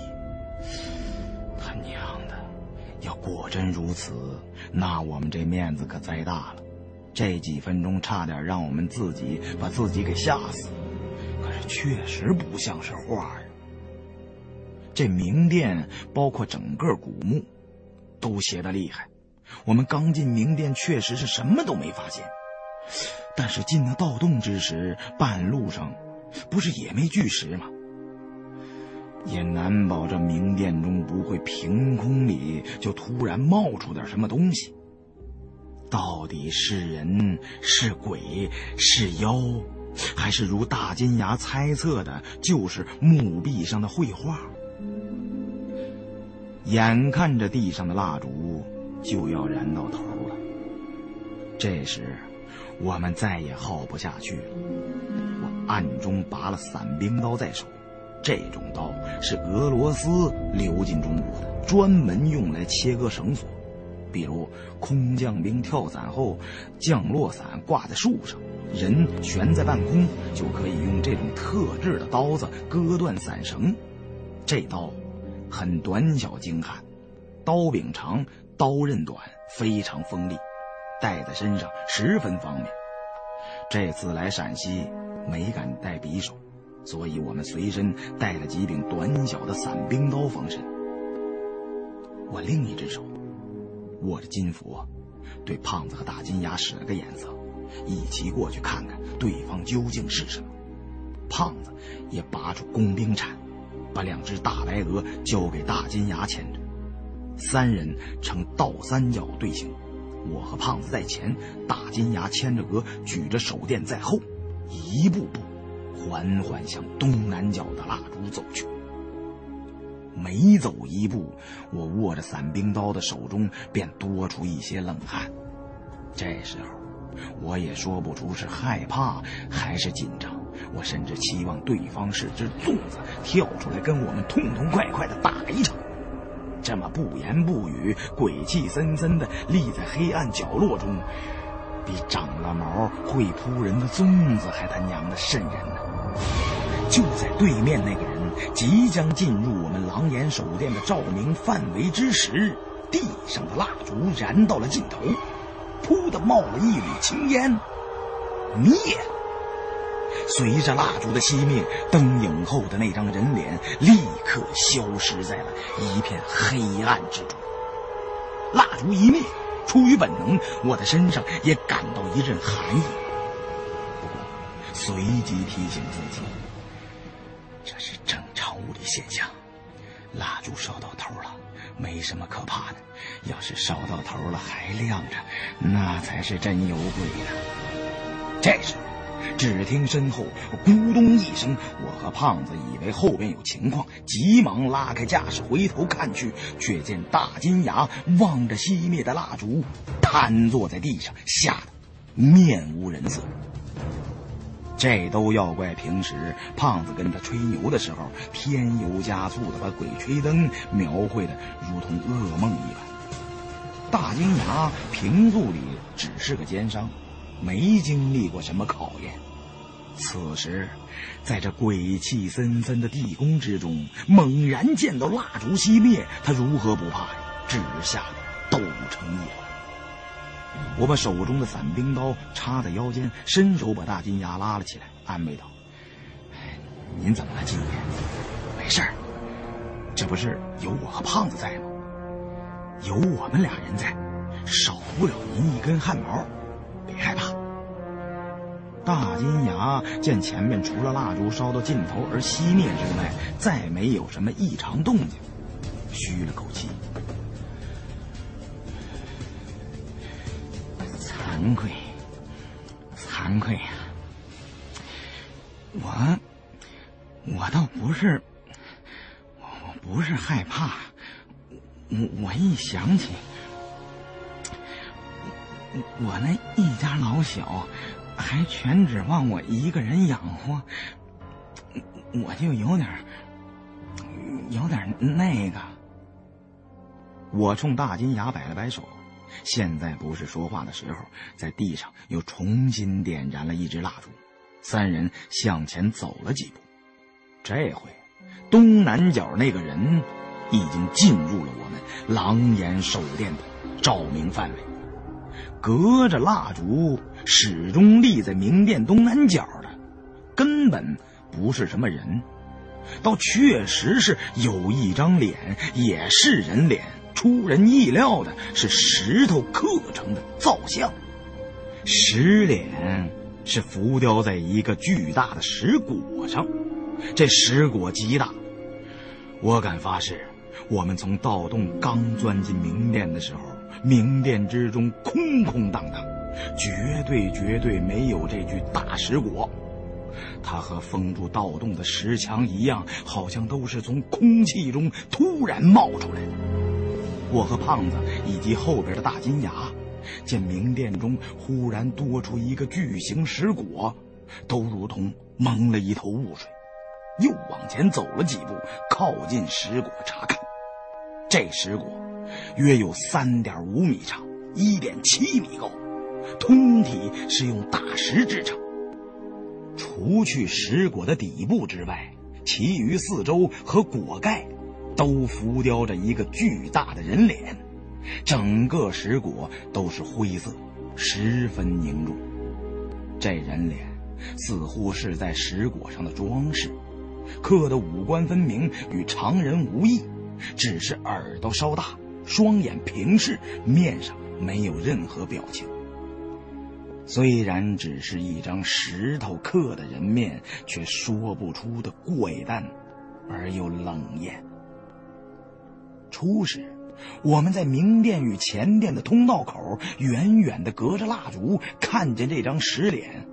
[SPEAKER 1] 他娘的，要果真如此，那我们这面子可栽大了。这几分钟差点让我们自己把自己给吓死，可是确实不像是画呀。这明殿包括整个古墓，都邪得厉害。我们刚进明殿，确实是什么都没发现，但是进了盗洞之时，半路上。不是也没巨石吗？也难保这明殿中不会凭空里就突然冒出点什么东西。到底是人是鬼是妖，还是如大金牙猜测的，就是墓壁上的绘画？眼看着地上的蜡烛就要燃到头了。这时，我们再也耗不下去了。暗中拔了伞兵刀在手，这种刀是俄罗斯流进中国的，专门用来切割绳索。比如空降兵跳伞后，降落伞挂在树上，人悬在半空，就可以用这种特制的刀子割断伞绳。这刀很短小精悍，刀柄长，刀刃短，非常锋利，带在身上十分方便。这次来陕西没敢带匕首，所以我们随身带了几柄短小的伞兵刀防身。我另一只手。握着金斧，对胖子和大金牙使了个眼色，一起过去看看对方究竟是什么。胖子也拔出工兵铲，把两只大白鹅交给大金牙牵着。三人呈倒三角队形，我和胖子在前，大金牙牵着鹅，举着手电在后，一步步缓缓向东南角的蜡烛走去。每走一步，我握着伞兵刀的手中便多出一些冷汗。这时候，我也说不出是害怕还是紧张。我甚至期望对方是只粽子，跳出来跟我们痛痛快快的打一场。这么不言不语、鬼气森森的立在黑暗角落中，比长了毛会扑人的粽子还他娘的瘆人呢！就在对面那个人。即将进入我们狼眼手电的照明范围之时，地上的蜡烛燃到了尽头，噗的冒了一缕青烟，灭。随着蜡烛的熄灭，灯影后的那张人脸立刻消失在了一片黑暗之中。蜡烛一灭，出于本能，我的身上也感到一阵寒意。不过，随即提醒自己。这是正常物理现象，蜡烛烧到头了，没什么可怕的。要是烧到头了还亮着，那才是真有鬼呢。这时候，只听身后咕咚一声，我和胖子以为后边有情况，急忙拉开架势回头看去，却见大金牙望着熄灭的蜡烛，瘫坐在地上，吓得面无人色。这都要怪平时胖子跟他吹牛的时候，添油加醋的把鬼吹灯描绘的如同噩梦一般。大金牙平素里只是个奸商，没经历过什么考验。此时，在这鬼气森森的地宫之中，猛然见到蜡烛熄灭，他如何不怕呀？只吓得抖成一团。我把手中的伞兵刀插在腰间，伸手把大金牙拉了起来，安慰道：“您怎么了，金爷？没事儿，这不是有我和胖子在吗？有我们俩人在，少不了您一根汗毛，害怕。”大金牙见前面除了蜡烛烧到尽头而熄灭之外，再没有什么异常动静，吁了口气。惭愧，惭愧呀！我，我倒不是，我我不是害怕，我我一想起，我那一家老小还全指望我一个人养活，我就有点，有点那个。我冲大金牙摆了摆手。现在不是说话的时候，在地上又重新点燃了一支蜡烛，三人向前走了几步。这回，东南角那个人已经进入了我们狼眼手电的照明范围。隔着蜡烛，始终立在明殿东南角的，根本不是什么人，倒确实是有一张脸，也是人脸。出人意料的是，石头刻成的造像，石脸是浮雕在一个巨大的石椁上，这石椁极大，我敢发誓，我们从盗洞刚钻进明殿的时候，明殿之中空空荡荡，绝对绝对没有这具大石果，它和封住盗洞的石墙一样，好像都是从空气中突然冒出来的。我和胖子以及后边的大金牙，见明殿中忽然多出一个巨型石椁，都如同蒙了一头雾水，又往前走了几步，靠近石椁查看。这石椁约有三点五米长，一点七米高，通体是用大石制成。除去石椁的底部之外，其余四周和椁盖。都浮雕着一个巨大的人脸，整个石椁都是灰色，十分凝重。这人脸似乎是在石椁上的装饰，刻的五官分明，与常人无异，只是耳朵稍大，双眼平视，面上没有任何表情。虽然只是一张石头刻的人面，却说不出的怪诞而又冷艳。初时，我们在明殿与前殿的通道口，远远的隔着蜡烛看见这张石脸，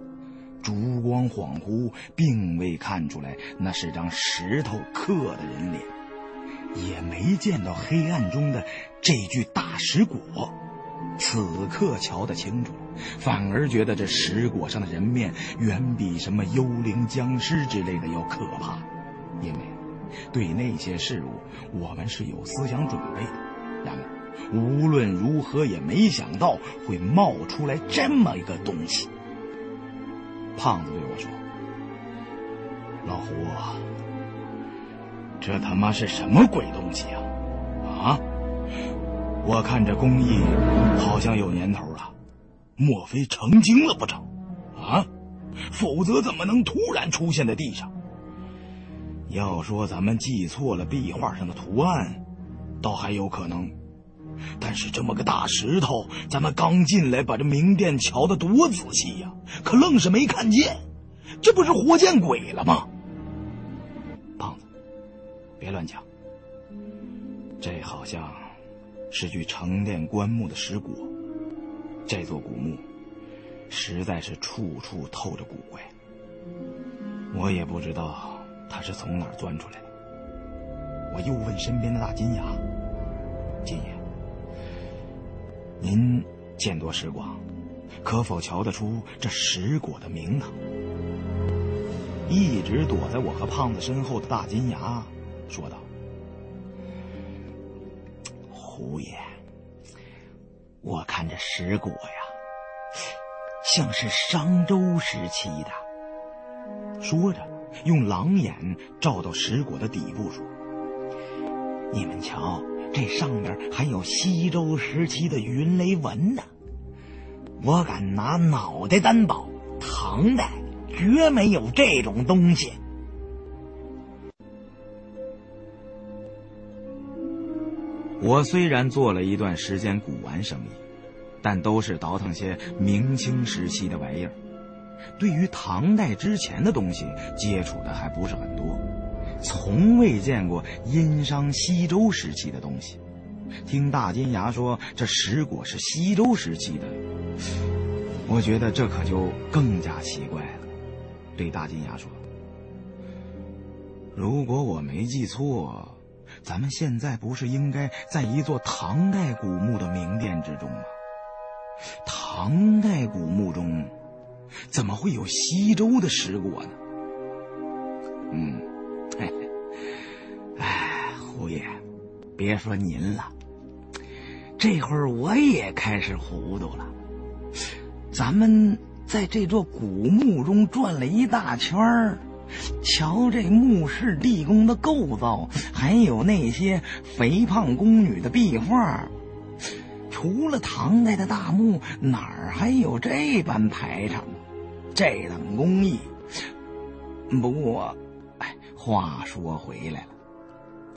[SPEAKER 1] 烛光恍惚，并未看出来那是张石头刻的人脸，也没见到黑暗中的这具大石椁。此刻瞧得清楚，反而觉得这石椁上的人面远比什么幽灵、僵尸之类的要可怕，因为。对那些事物，我们是有思想准备的。然而，无论如何也没想到会冒出来这么一个东西。胖子对我说：“老胡，这他妈是什么鬼东西啊？啊！我看这工艺好像有年头了，莫非成精了不成？啊！否则怎么能突然出现在地上？”要说咱们记错了壁画上的图案，倒还有可能；但是这么个大石头，咱们刚进来把这明殿瞧得多仔细呀，可愣是没看见，这不是活见鬼了吗？别乱讲。这好像是具成殿棺木的石椁，这座古墓实在是处处透着古怪，我也不知道。他是从哪儿钻出来的？我又问身边的大金牙：“金爷，您见多识广，可否瞧得出这石椁的名堂？”一直躲在我和胖子身后的大金牙说道：“胡爷，我看这石椁呀，像是商周时期的。”说着。用狼眼照到石椁的底部说：“你们瞧，这上面还有西周时期的云雷纹呢。我敢拿脑袋担保，唐代绝没有这种东西。”我虽然做了一段时间古玩生意，但都是倒腾些明清时期的玩意儿。对于唐代之前的东西接触的还不是很多，从未见过殷商西周时期的东西。听大金牙说这石椁是西周时期的，我觉得这可就更加奇怪了。对大金牙说：“如果我没记错，咱们现在不是应该在一座唐代古墓的明殿之中吗？唐代古墓中。”怎么会有西周的石椁呢？嗯，哎，哎，胡爷，别说您了，这会儿我也开始糊涂了。咱们在这座古墓中转了一大圈儿，瞧这墓室地宫的构造，还有那些肥胖宫女的壁画，除了唐代的大墓，哪儿还有这般排场？这等工艺，不过，哎，话说回来了，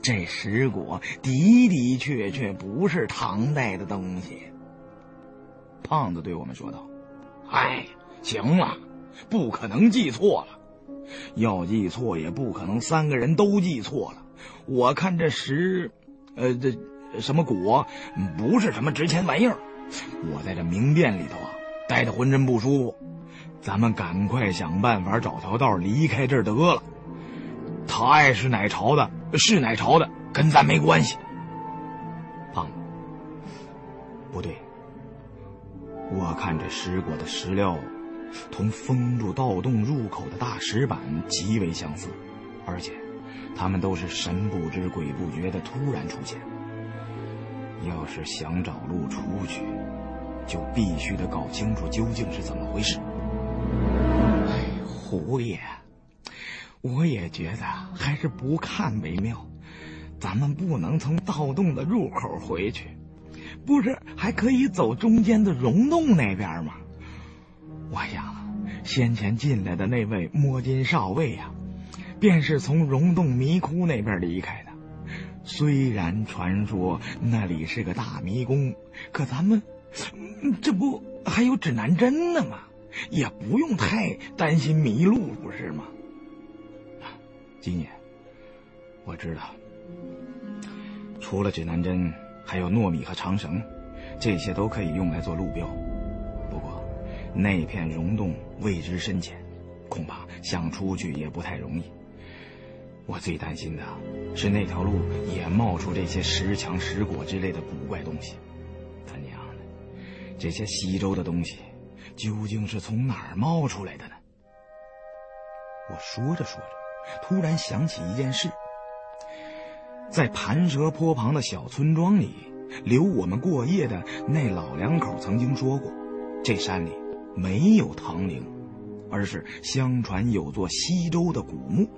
[SPEAKER 1] 这石椁的的确确不是唐代的东西。胖子对我们说道：“哎，行了，不可能记错了，要记错也不可能三个人都记错了。我看这石，呃，这什么果，不是什么值钱玩意儿。我在这明殿里头啊，待的浑身不舒服。”咱们赶快想办法找条道离开这儿得了。他爱是哪朝的，是哪朝的，跟咱没关系。胖子，不对，我看这石果的石料，同封住盗洞入口的大石板极为相似，而且，他们都是神不知鬼不觉的突然出现。要是想找路出去，就必须得搞清楚究竟是怎么回事。
[SPEAKER 3] 哎，胡爷，我也觉得还是不看为妙。咱们不能从盗洞的入口回去。不是还可以走中间的溶洞那边吗？我想，先前进来的那位摸金少尉呀，便是从溶洞迷窟那边离开的。虽然传说那里是个大迷宫，可咱们这不还有指南针呢吗？也不用太担心迷路，不是吗？
[SPEAKER 1] 金爷，我知道，除了指南针。还有糯米和长绳，这些都可以用来做路标。那片溶洞未知深浅，恐怕想出去也不太容易。我最担心的是那条路也冒出这些石墙、石果之类的古怪东西。他娘的，这些西周的东西究竟是从哪儿冒出来的呢？我说着说着，突然想起一件事。在盘蛇坡旁的小村庄里，留我们过夜的那老两口曾经说过，这山里没有唐陵，而是相传有座西周的古墓。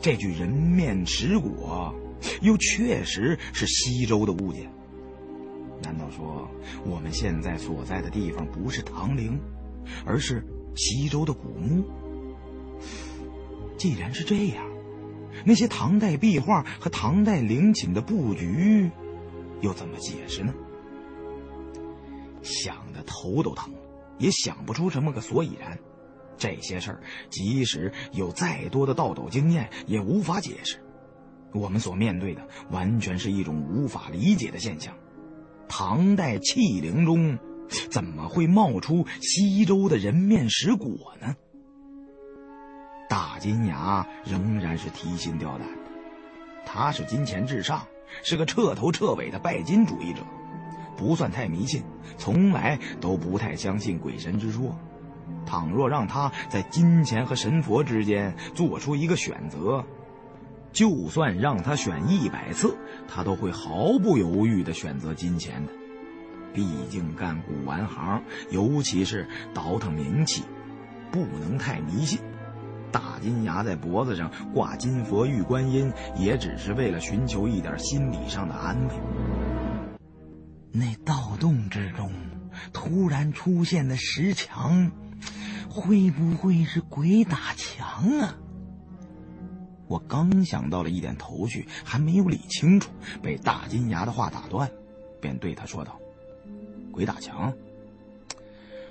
[SPEAKER 1] 这具人面石椁，又确实是西周的物件。难道说我们现在所在的地方不是唐陵，而是西周的古墓？既然是这样。那些唐代壁画和唐代陵寝的布局，又怎么解释呢？想的头都疼，也想不出什么个所以然。这些事儿，即使有再多的道斗经验，也无法解释。我们所面对的，完全是一种无法理解的现象。唐代器陵中，怎么会冒出西周的人面石椁呢？大金牙仍然是提心吊胆的，他是金钱至上，是个彻头彻尾的拜金主义者，不算太迷信，从来都不太相信鬼神之说。倘若让他在金钱和神佛之间做出一个选择，就算让他选一百次，他都会毫不犹豫地选择金钱的。毕竟干古玩行，尤其是倒腾名气，不能太迷信。大金牙在脖子上挂金佛玉观音，也只是为了寻求一点心理上的安慰。
[SPEAKER 3] 那盗洞之中突然出现的石墙，会不会是鬼打墙啊？
[SPEAKER 1] 我刚想到了一点头绪，还没有理清楚，被大金牙的话打断，便对他说道：“鬼打墙？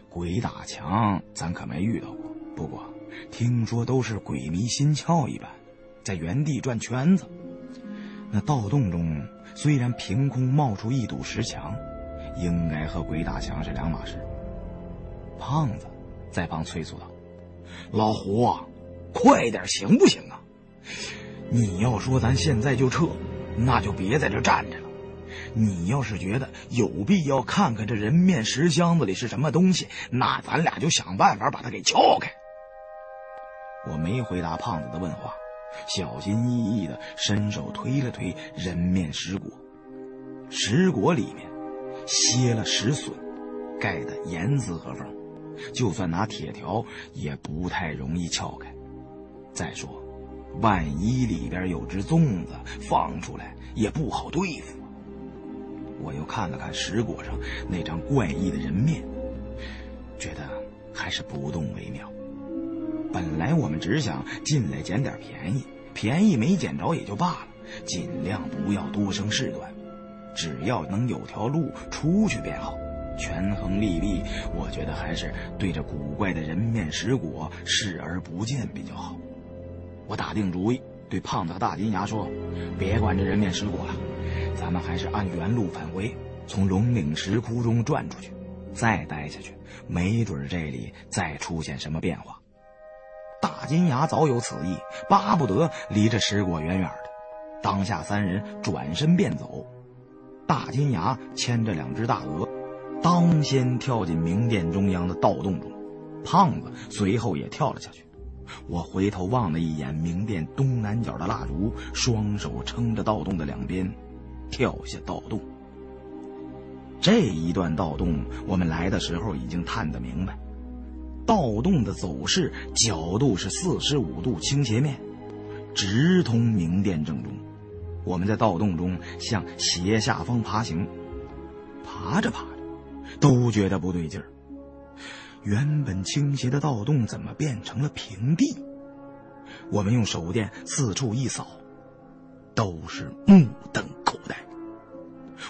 [SPEAKER 1] 鬼打墙，咱可没遇到过。不过……”听说都是鬼迷心窍一般，在原地转圈子。那盗洞中虽然凭空冒出一堵石墙，应该和鬼打墙是两码事。胖子在旁催促道：“
[SPEAKER 3] 老胡，啊快点行不行啊？你要说咱现在就撤，那就别在这站着了。你要是觉得有必要看看这人面石箱子里是什么东西，那咱俩就想办法把它给撬开。”
[SPEAKER 1] 我没回答胖子的问话，小心翼翼的伸手推了推人面石椁，石椁里面歇了石笋，盖得严丝合缝，就算拿铁条也不太容易撬开。再说，万一里边有只粽子放出来，也不好对付。我又看了看石椁上那张怪异的人面，觉得还是不动为妙。本来我们只想进来捡点便宜，便宜没捡着也就罢了，尽量不要多生事端，只要能有条路出去便好。权衡利弊，我觉得还是对着古怪的人面石果视而不见比较好。我打定主意，对胖子和大金牙说：“别管这人面石果了，咱们还是按原路返回，从龙岭石窟中转出去，再待下去，没准这里再出现什么变化。”大金牙早有此意，巴不得离这石果远远的。当下三人转身便走。大金牙牵着两只大鹅，当先跳进明殿中央的盗洞中，胖子随后也跳了下去。我回头望了一眼明殿东南角的蜡烛，双手撑着盗洞的两边，跳下盗洞。这一段盗洞，我们来的时候已经探得明白。盗洞的走势角度是四十五度倾斜面，直通明殿正中。我们在盗洞中向斜下方爬行，爬着爬着，都觉得不对劲儿。原本倾斜的盗洞怎么变成了平地？我们用手电四处一扫，都是目瞪口呆。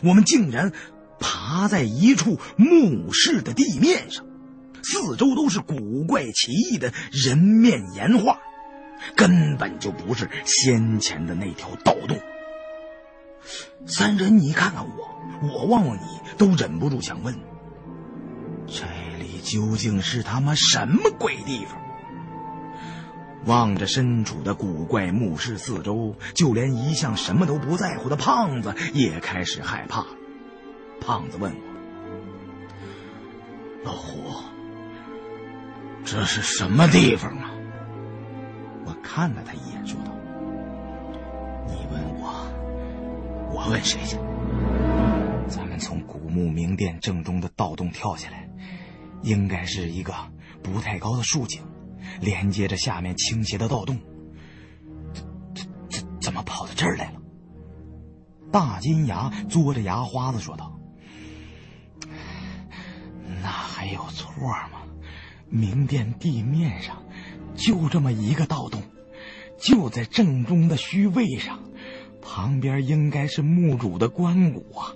[SPEAKER 1] 我们竟然爬在一处墓室的地面上，四周都是古怪奇异的人面岩画，根本就不是先前的那条盗洞。三人，你看看我，我望望你，都忍不住想问：这里……究竟是他妈什么鬼地方？望着身处的古怪墓室四周，就连一向什么都不在乎的胖子也开始害怕。胖子问我：“老胡，这是什么地方啊？”我看了他一眼，说道：“你问我，我问谁去？咱们从古墓明殿正中的盗洞跳下来。”应该是一个不太高的竖井，连接着下面倾斜的盗洞。怎怎怎怎么跑到这儿来了？大金牙嘬着牙花子说道：“那还有错吗？明殿地面上就这么一个盗洞，就在正中的虚位上，旁边应该是墓主的棺椁啊。”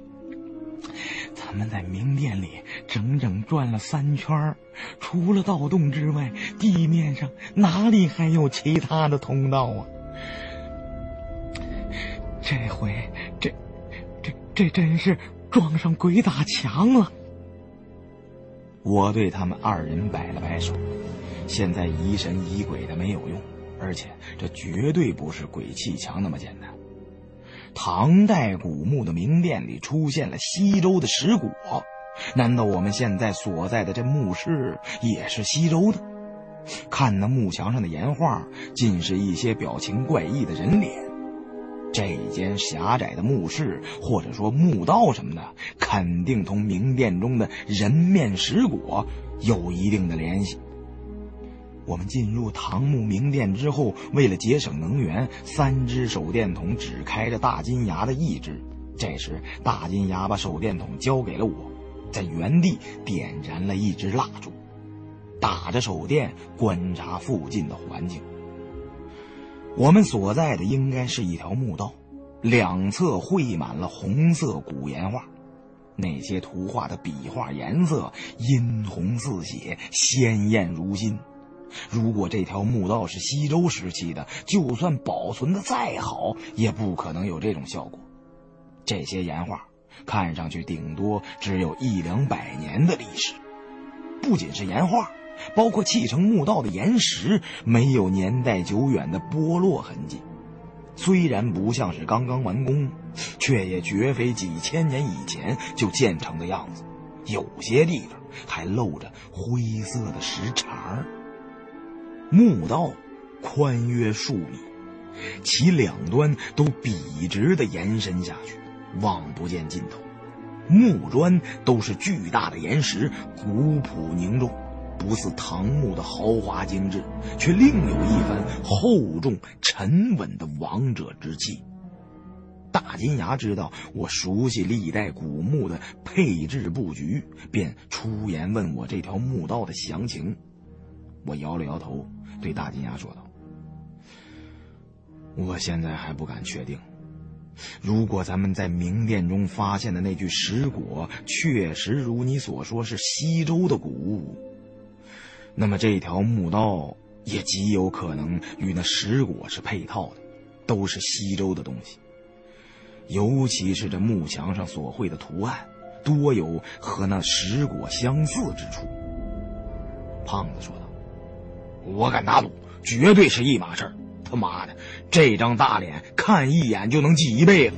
[SPEAKER 1] 咱们在明殿里整整转了三圈，除了盗洞之外，地面上哪里还有其他的通道啊？这回，这，这，这真是撞上鬼打墙了！我对他们二人摆了摆手，现在疑神疑鬼的没有用，而且这绝对不是鬼气墙那么简单。唐代古墓的明殿里出现了西周的石椁，难道我们现在所在的这墓室也是西周的？看那墓墙上的岩画，尽是一些表情怪异的人脸。这间狭窄的墓室，或者说墓道什么的，肯定同明殿中的人面石椁有一定的联系。我们进入唐墓明殿之后，为了节省能源，三只手电筒只开着大金牙的一只。这时，大金牙把手电筒交给了我，在原地点燃了一支蜡烛，打着手电观察附近的环境。我们所在的应该是一条墓道，两侧绘满了红色古岩画，那些图画的笔画颜色殷红似血，鲜艳如新。如果这条墓道是西周时期的，就算保存的再好，也不可能有这种效果。这些岩画看上去顶多只有一两百年的历史。不仅是岩画，包括砌成墓道的岩石，没有年代久远的剥落痕迹。虽然不像是刚刚完工，却也绝非几千年以前就建成的样子。有些地方还露着灰色的石茬儿。墓道宽约数米，其两端都笔直的延伸下去，望不见尽头。木砖都是巨大的岩石，古朴凝重，不似唐墓的豪华精致，却另有一番厚重沉稳的王者之气。大金牙知道我熟悉历代古墓的配置布局，便出言问我这条墓道的详情。我摇了摇头。对大金牙说道：“我现在还不敢确定。如果咱们在明殿中发现的那具石椁确实如你所说是西周的古物，那么这条墓道也极有可能与那石椁是配套的，都是西周的东西。尤其是这墓墙上所绘的图案，多有和那石椁相似之处。”胖子说道。我敢打赌，绝对是一码事儿。他妈的，这张大脸看一眼就能记一辈子。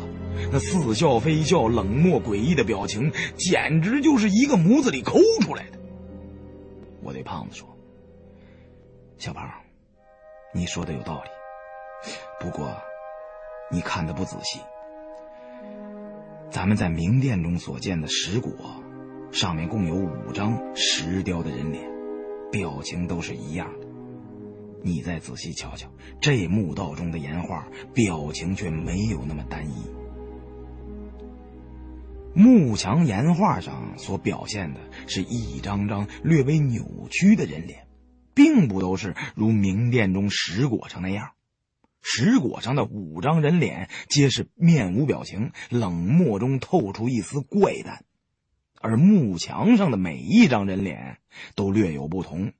[SPEAKER 3] 那似笑非笑、冷漠诡异的表情，简直就是一个模子里抠出来的。我对胖子说：“小胖，你说的有道理，不过你看的不仔细。咱们在明殿中所见的石椁，上面共有五张石雕的人脸，表情都是一样的。你再仔细瞧瞧，这墓道中的岩画，表情却没有那么单一。”幕墙岩画上所表现的是一张张略微扭曲的人脸，并不都是如明殿中石椁上那样。石椁上的五张人脸皆是面无表情，冷漠中透出一丝怪诞；而幕墙上的每一张人脸都略有不同，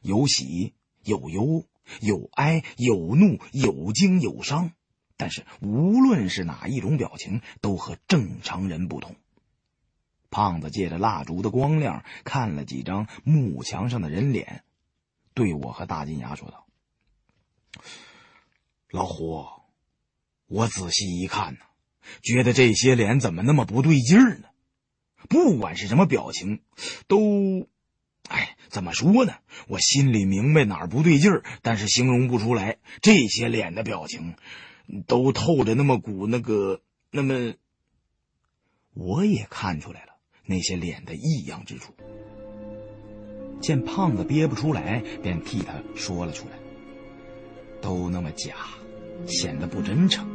[SPEAKER 3] 有喜有忧，有哀有怒，有惊有伤。但是无论是哪一种表情，都和正常人不同。胖子借着蜡烛的光亮看了几张木墙上的人脸，对我和大金牙说道：“老胡，我仔细一看呢，觉得这些脸怎么那么不对劲儿呢？不管是什么表情，都……哎，怎么说呢？我心里明白哪儿不对劲儿，但是形容不出来。这些脸的表情……”都透着那么股那个那么，我也看出来了那些脸的异样之处。见胖子憋不出来，便替他说了出来。都那么假，显得不真诚。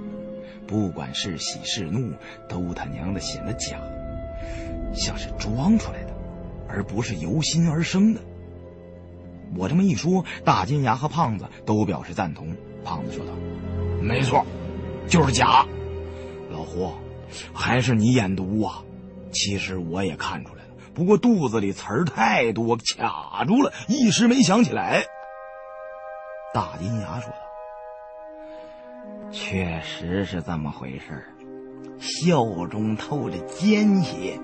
[SPEAKER 3] 不管是喜是怒，都他娘的显得假，像是装出来的，而不是由心而生的。我这么一说，大金牙和胖子都表示赞同。胖子说道。没错，就是假。老胡，还是你眼毒啊！其实我也看出来了，不过肚子里词儿太多，卡住了，一时没想起来。大金牙说道：“确实是这么回事笑中透着奸邪，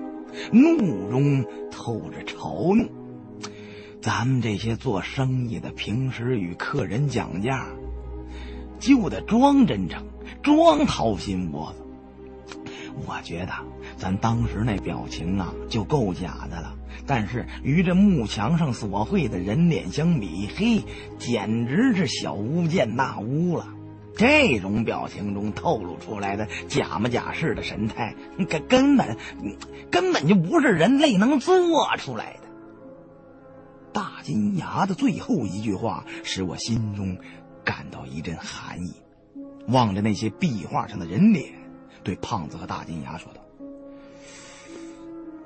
[SPEAKER 3] 怒中透着嘲弄。咱们这些做生意的，平时与客人讲价。”就得装真诚，装掏心窝子。我觉得咱当时那表情啊，就够假的了。但是与这幕墙上所绘的人脸相比，嘿，简直是小巫见大巫了。这种表情中透露出来的假模假式的神态，根根本根本就不是人类能做出来的。大金牙的最后一句话，使我心中。感到一阵寒意，望着那些壁画上的人脸，对胖子和大金牙说道：“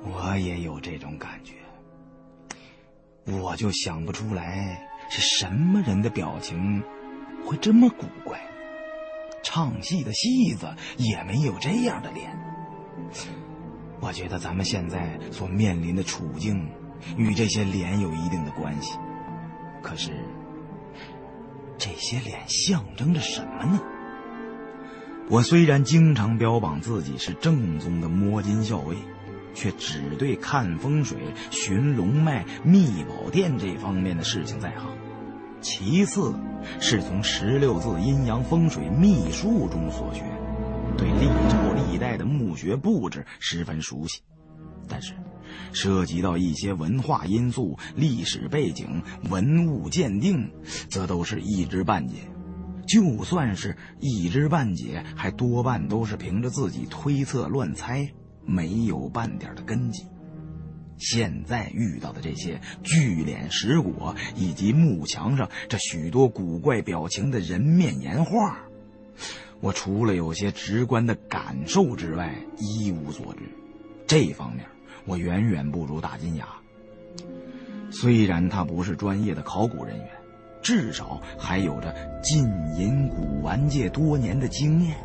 [SPEAKER 3] 我也有这种感觉，我就想不出来是什么人的表情会这么古怪。唱戏的戏子也没有这样的脸。我觉得咱们现在所面临的处境与这些脸有一定的关系，可是。”这些脸象征着什么呢？我虽然经常标榜自己是正宗的摸金校尉，却只对看风水、寻龙脉、秘宝殿这方面的事情在行。其次，是从十六字阴阳风水秘术中所学，对历朝历代的墓穴布置十分熟悉。但是。涉及到一些文化因素、历史背景、文物鉴定，则都是一知半解。就算是一知半解，还多半都是凭着自己推测乱猜，没有半点的根基。现在遇到的这些巨脸石椁，以及墓墙上这许多古怪表情的人面岩画，我除了有些直观的感受之外，一无所知。这方面。我远远不如大金牙。虽然他不是专业的考古人员，至少还有着浸淫古玩界多年的经验。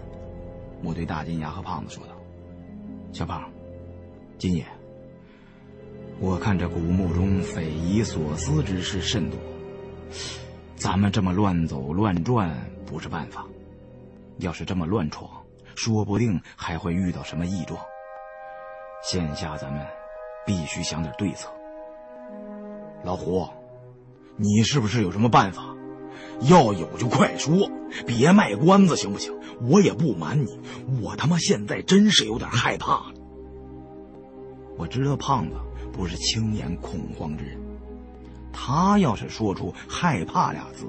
[SPEAKER 3] 我对大金牙和胖子说道：“小胖，金爷，我看这古墓中匪夷所思之事甚多，咱们这么乱走乱转不是办法。要是这么乱闯，说不定还会遇到什么异状。”现下咱们必须想点对策。老胡，你是不是有什么办法？要有就快说。别卖关子行不行？我也不瞒你，我他妈现在真是有点害怕。
[SPEAKER 1] 我知道胖子不是轻言恐慌之人，他要是说出害怕俩字，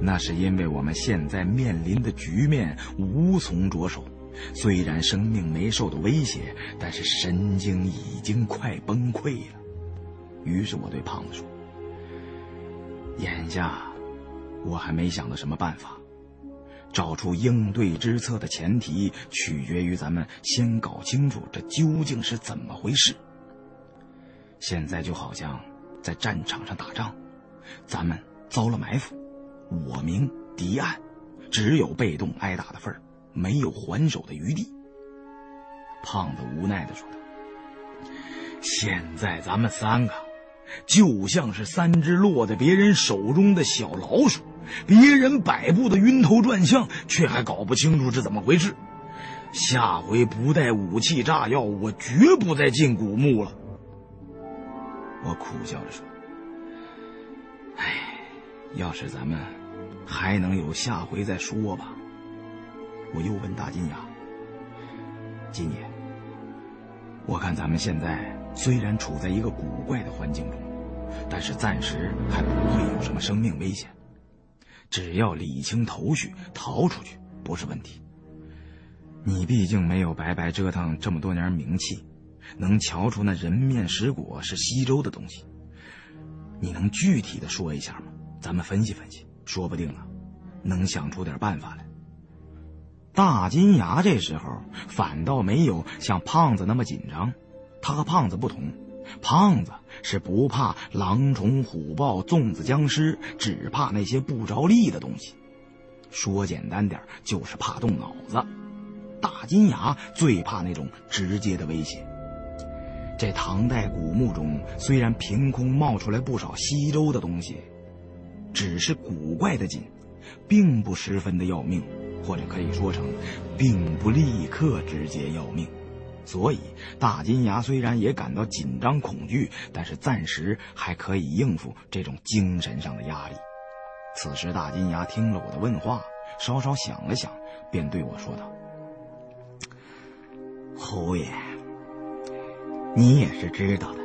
[SPEAKER 1] 那是因为我们现在面临的局面无从着手。虽然生命没受到威胁，但是神经已经快崩溃了。于是我对胖子说：“眼下，我还没想到什么办法。找出应对之策的前提，取决于咱们先搞清楚这究竟是怎么回事。现在就好像在战场上打仗，咱们遭了埋伏，我明敌暗，只有被动挨打的份儿。”没有还手的余地。胖子无奈的说道：“
[SPEAKER 3] 现在咱们三个，就像是三只落在别人手中的小老鼠，别人摆布的晕头转向，却还搞不清楚是怎么回事。下回不带武器炸药，我绝不再进古墓了。”
[SPEAKER 1] 我苦笑着说：“哎，要是咱们还能有下回再说吧。”我又问大金牙：“金爷，我看咱们现在虽然处在一个古怪的环境中，但是暂时还不会有什么生命危险。只要理清头绪，逃出去不是问题。你毕竟没有白白折腾这么多年名气，能瞧出那人面石果是西周的东西。你能具体的说一下吗？咱们分析分析，说不定啊，能想出点办法来。”大金牙这时候反倒没有像胖子那么紧张，他和胖子不同，胖子是不怕狼虫虎豹、粽子僵尸，只怕那些不着力的东西。说简单点，就是怕动脑子。大金牙最怕那种直接的威胁。这唐代古墓中虽然凭空冒出来不少西周的东西，只是古怪的紧，并不十分的要命。或者可以说成，并不立刻直接要命，所以大金牙虽然也感到紧张恐惧，但是暂时还可以应付这种精神上的压力。此时大金牙听了我的问话，稍稍想了想，便对我说道：“
[SPEAKER 3] 侯爷，你也是知道的，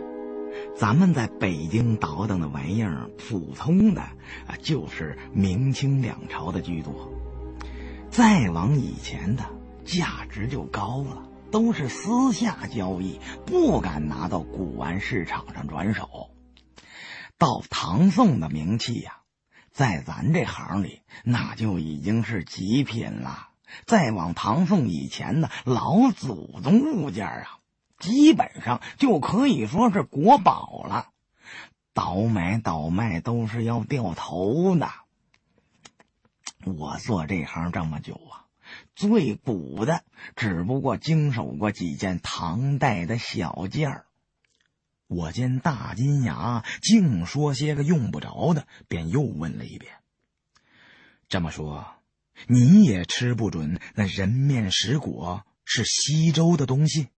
[SPEAKER 3] 咱们在北京倒腾的玩意儿，普通的啊，就是明清两朝的居多。”再往以前的价值就高了，都是私下交易，不敢拿到古玩市场上转手。到唐宋的名器呀，在咱这行里那就已经是极品了。再往唐宋以前的老祖宗物件啊，基本上就可以说是国宝了。倒买倒卖都是要掉头的。我做这行这么久啊，最古的只不过经手过几件唐代的小件儿。我见大金牙净说些个用不着的，便又问了一遍。这么说，你也吃不准那人面石果是西周的东西？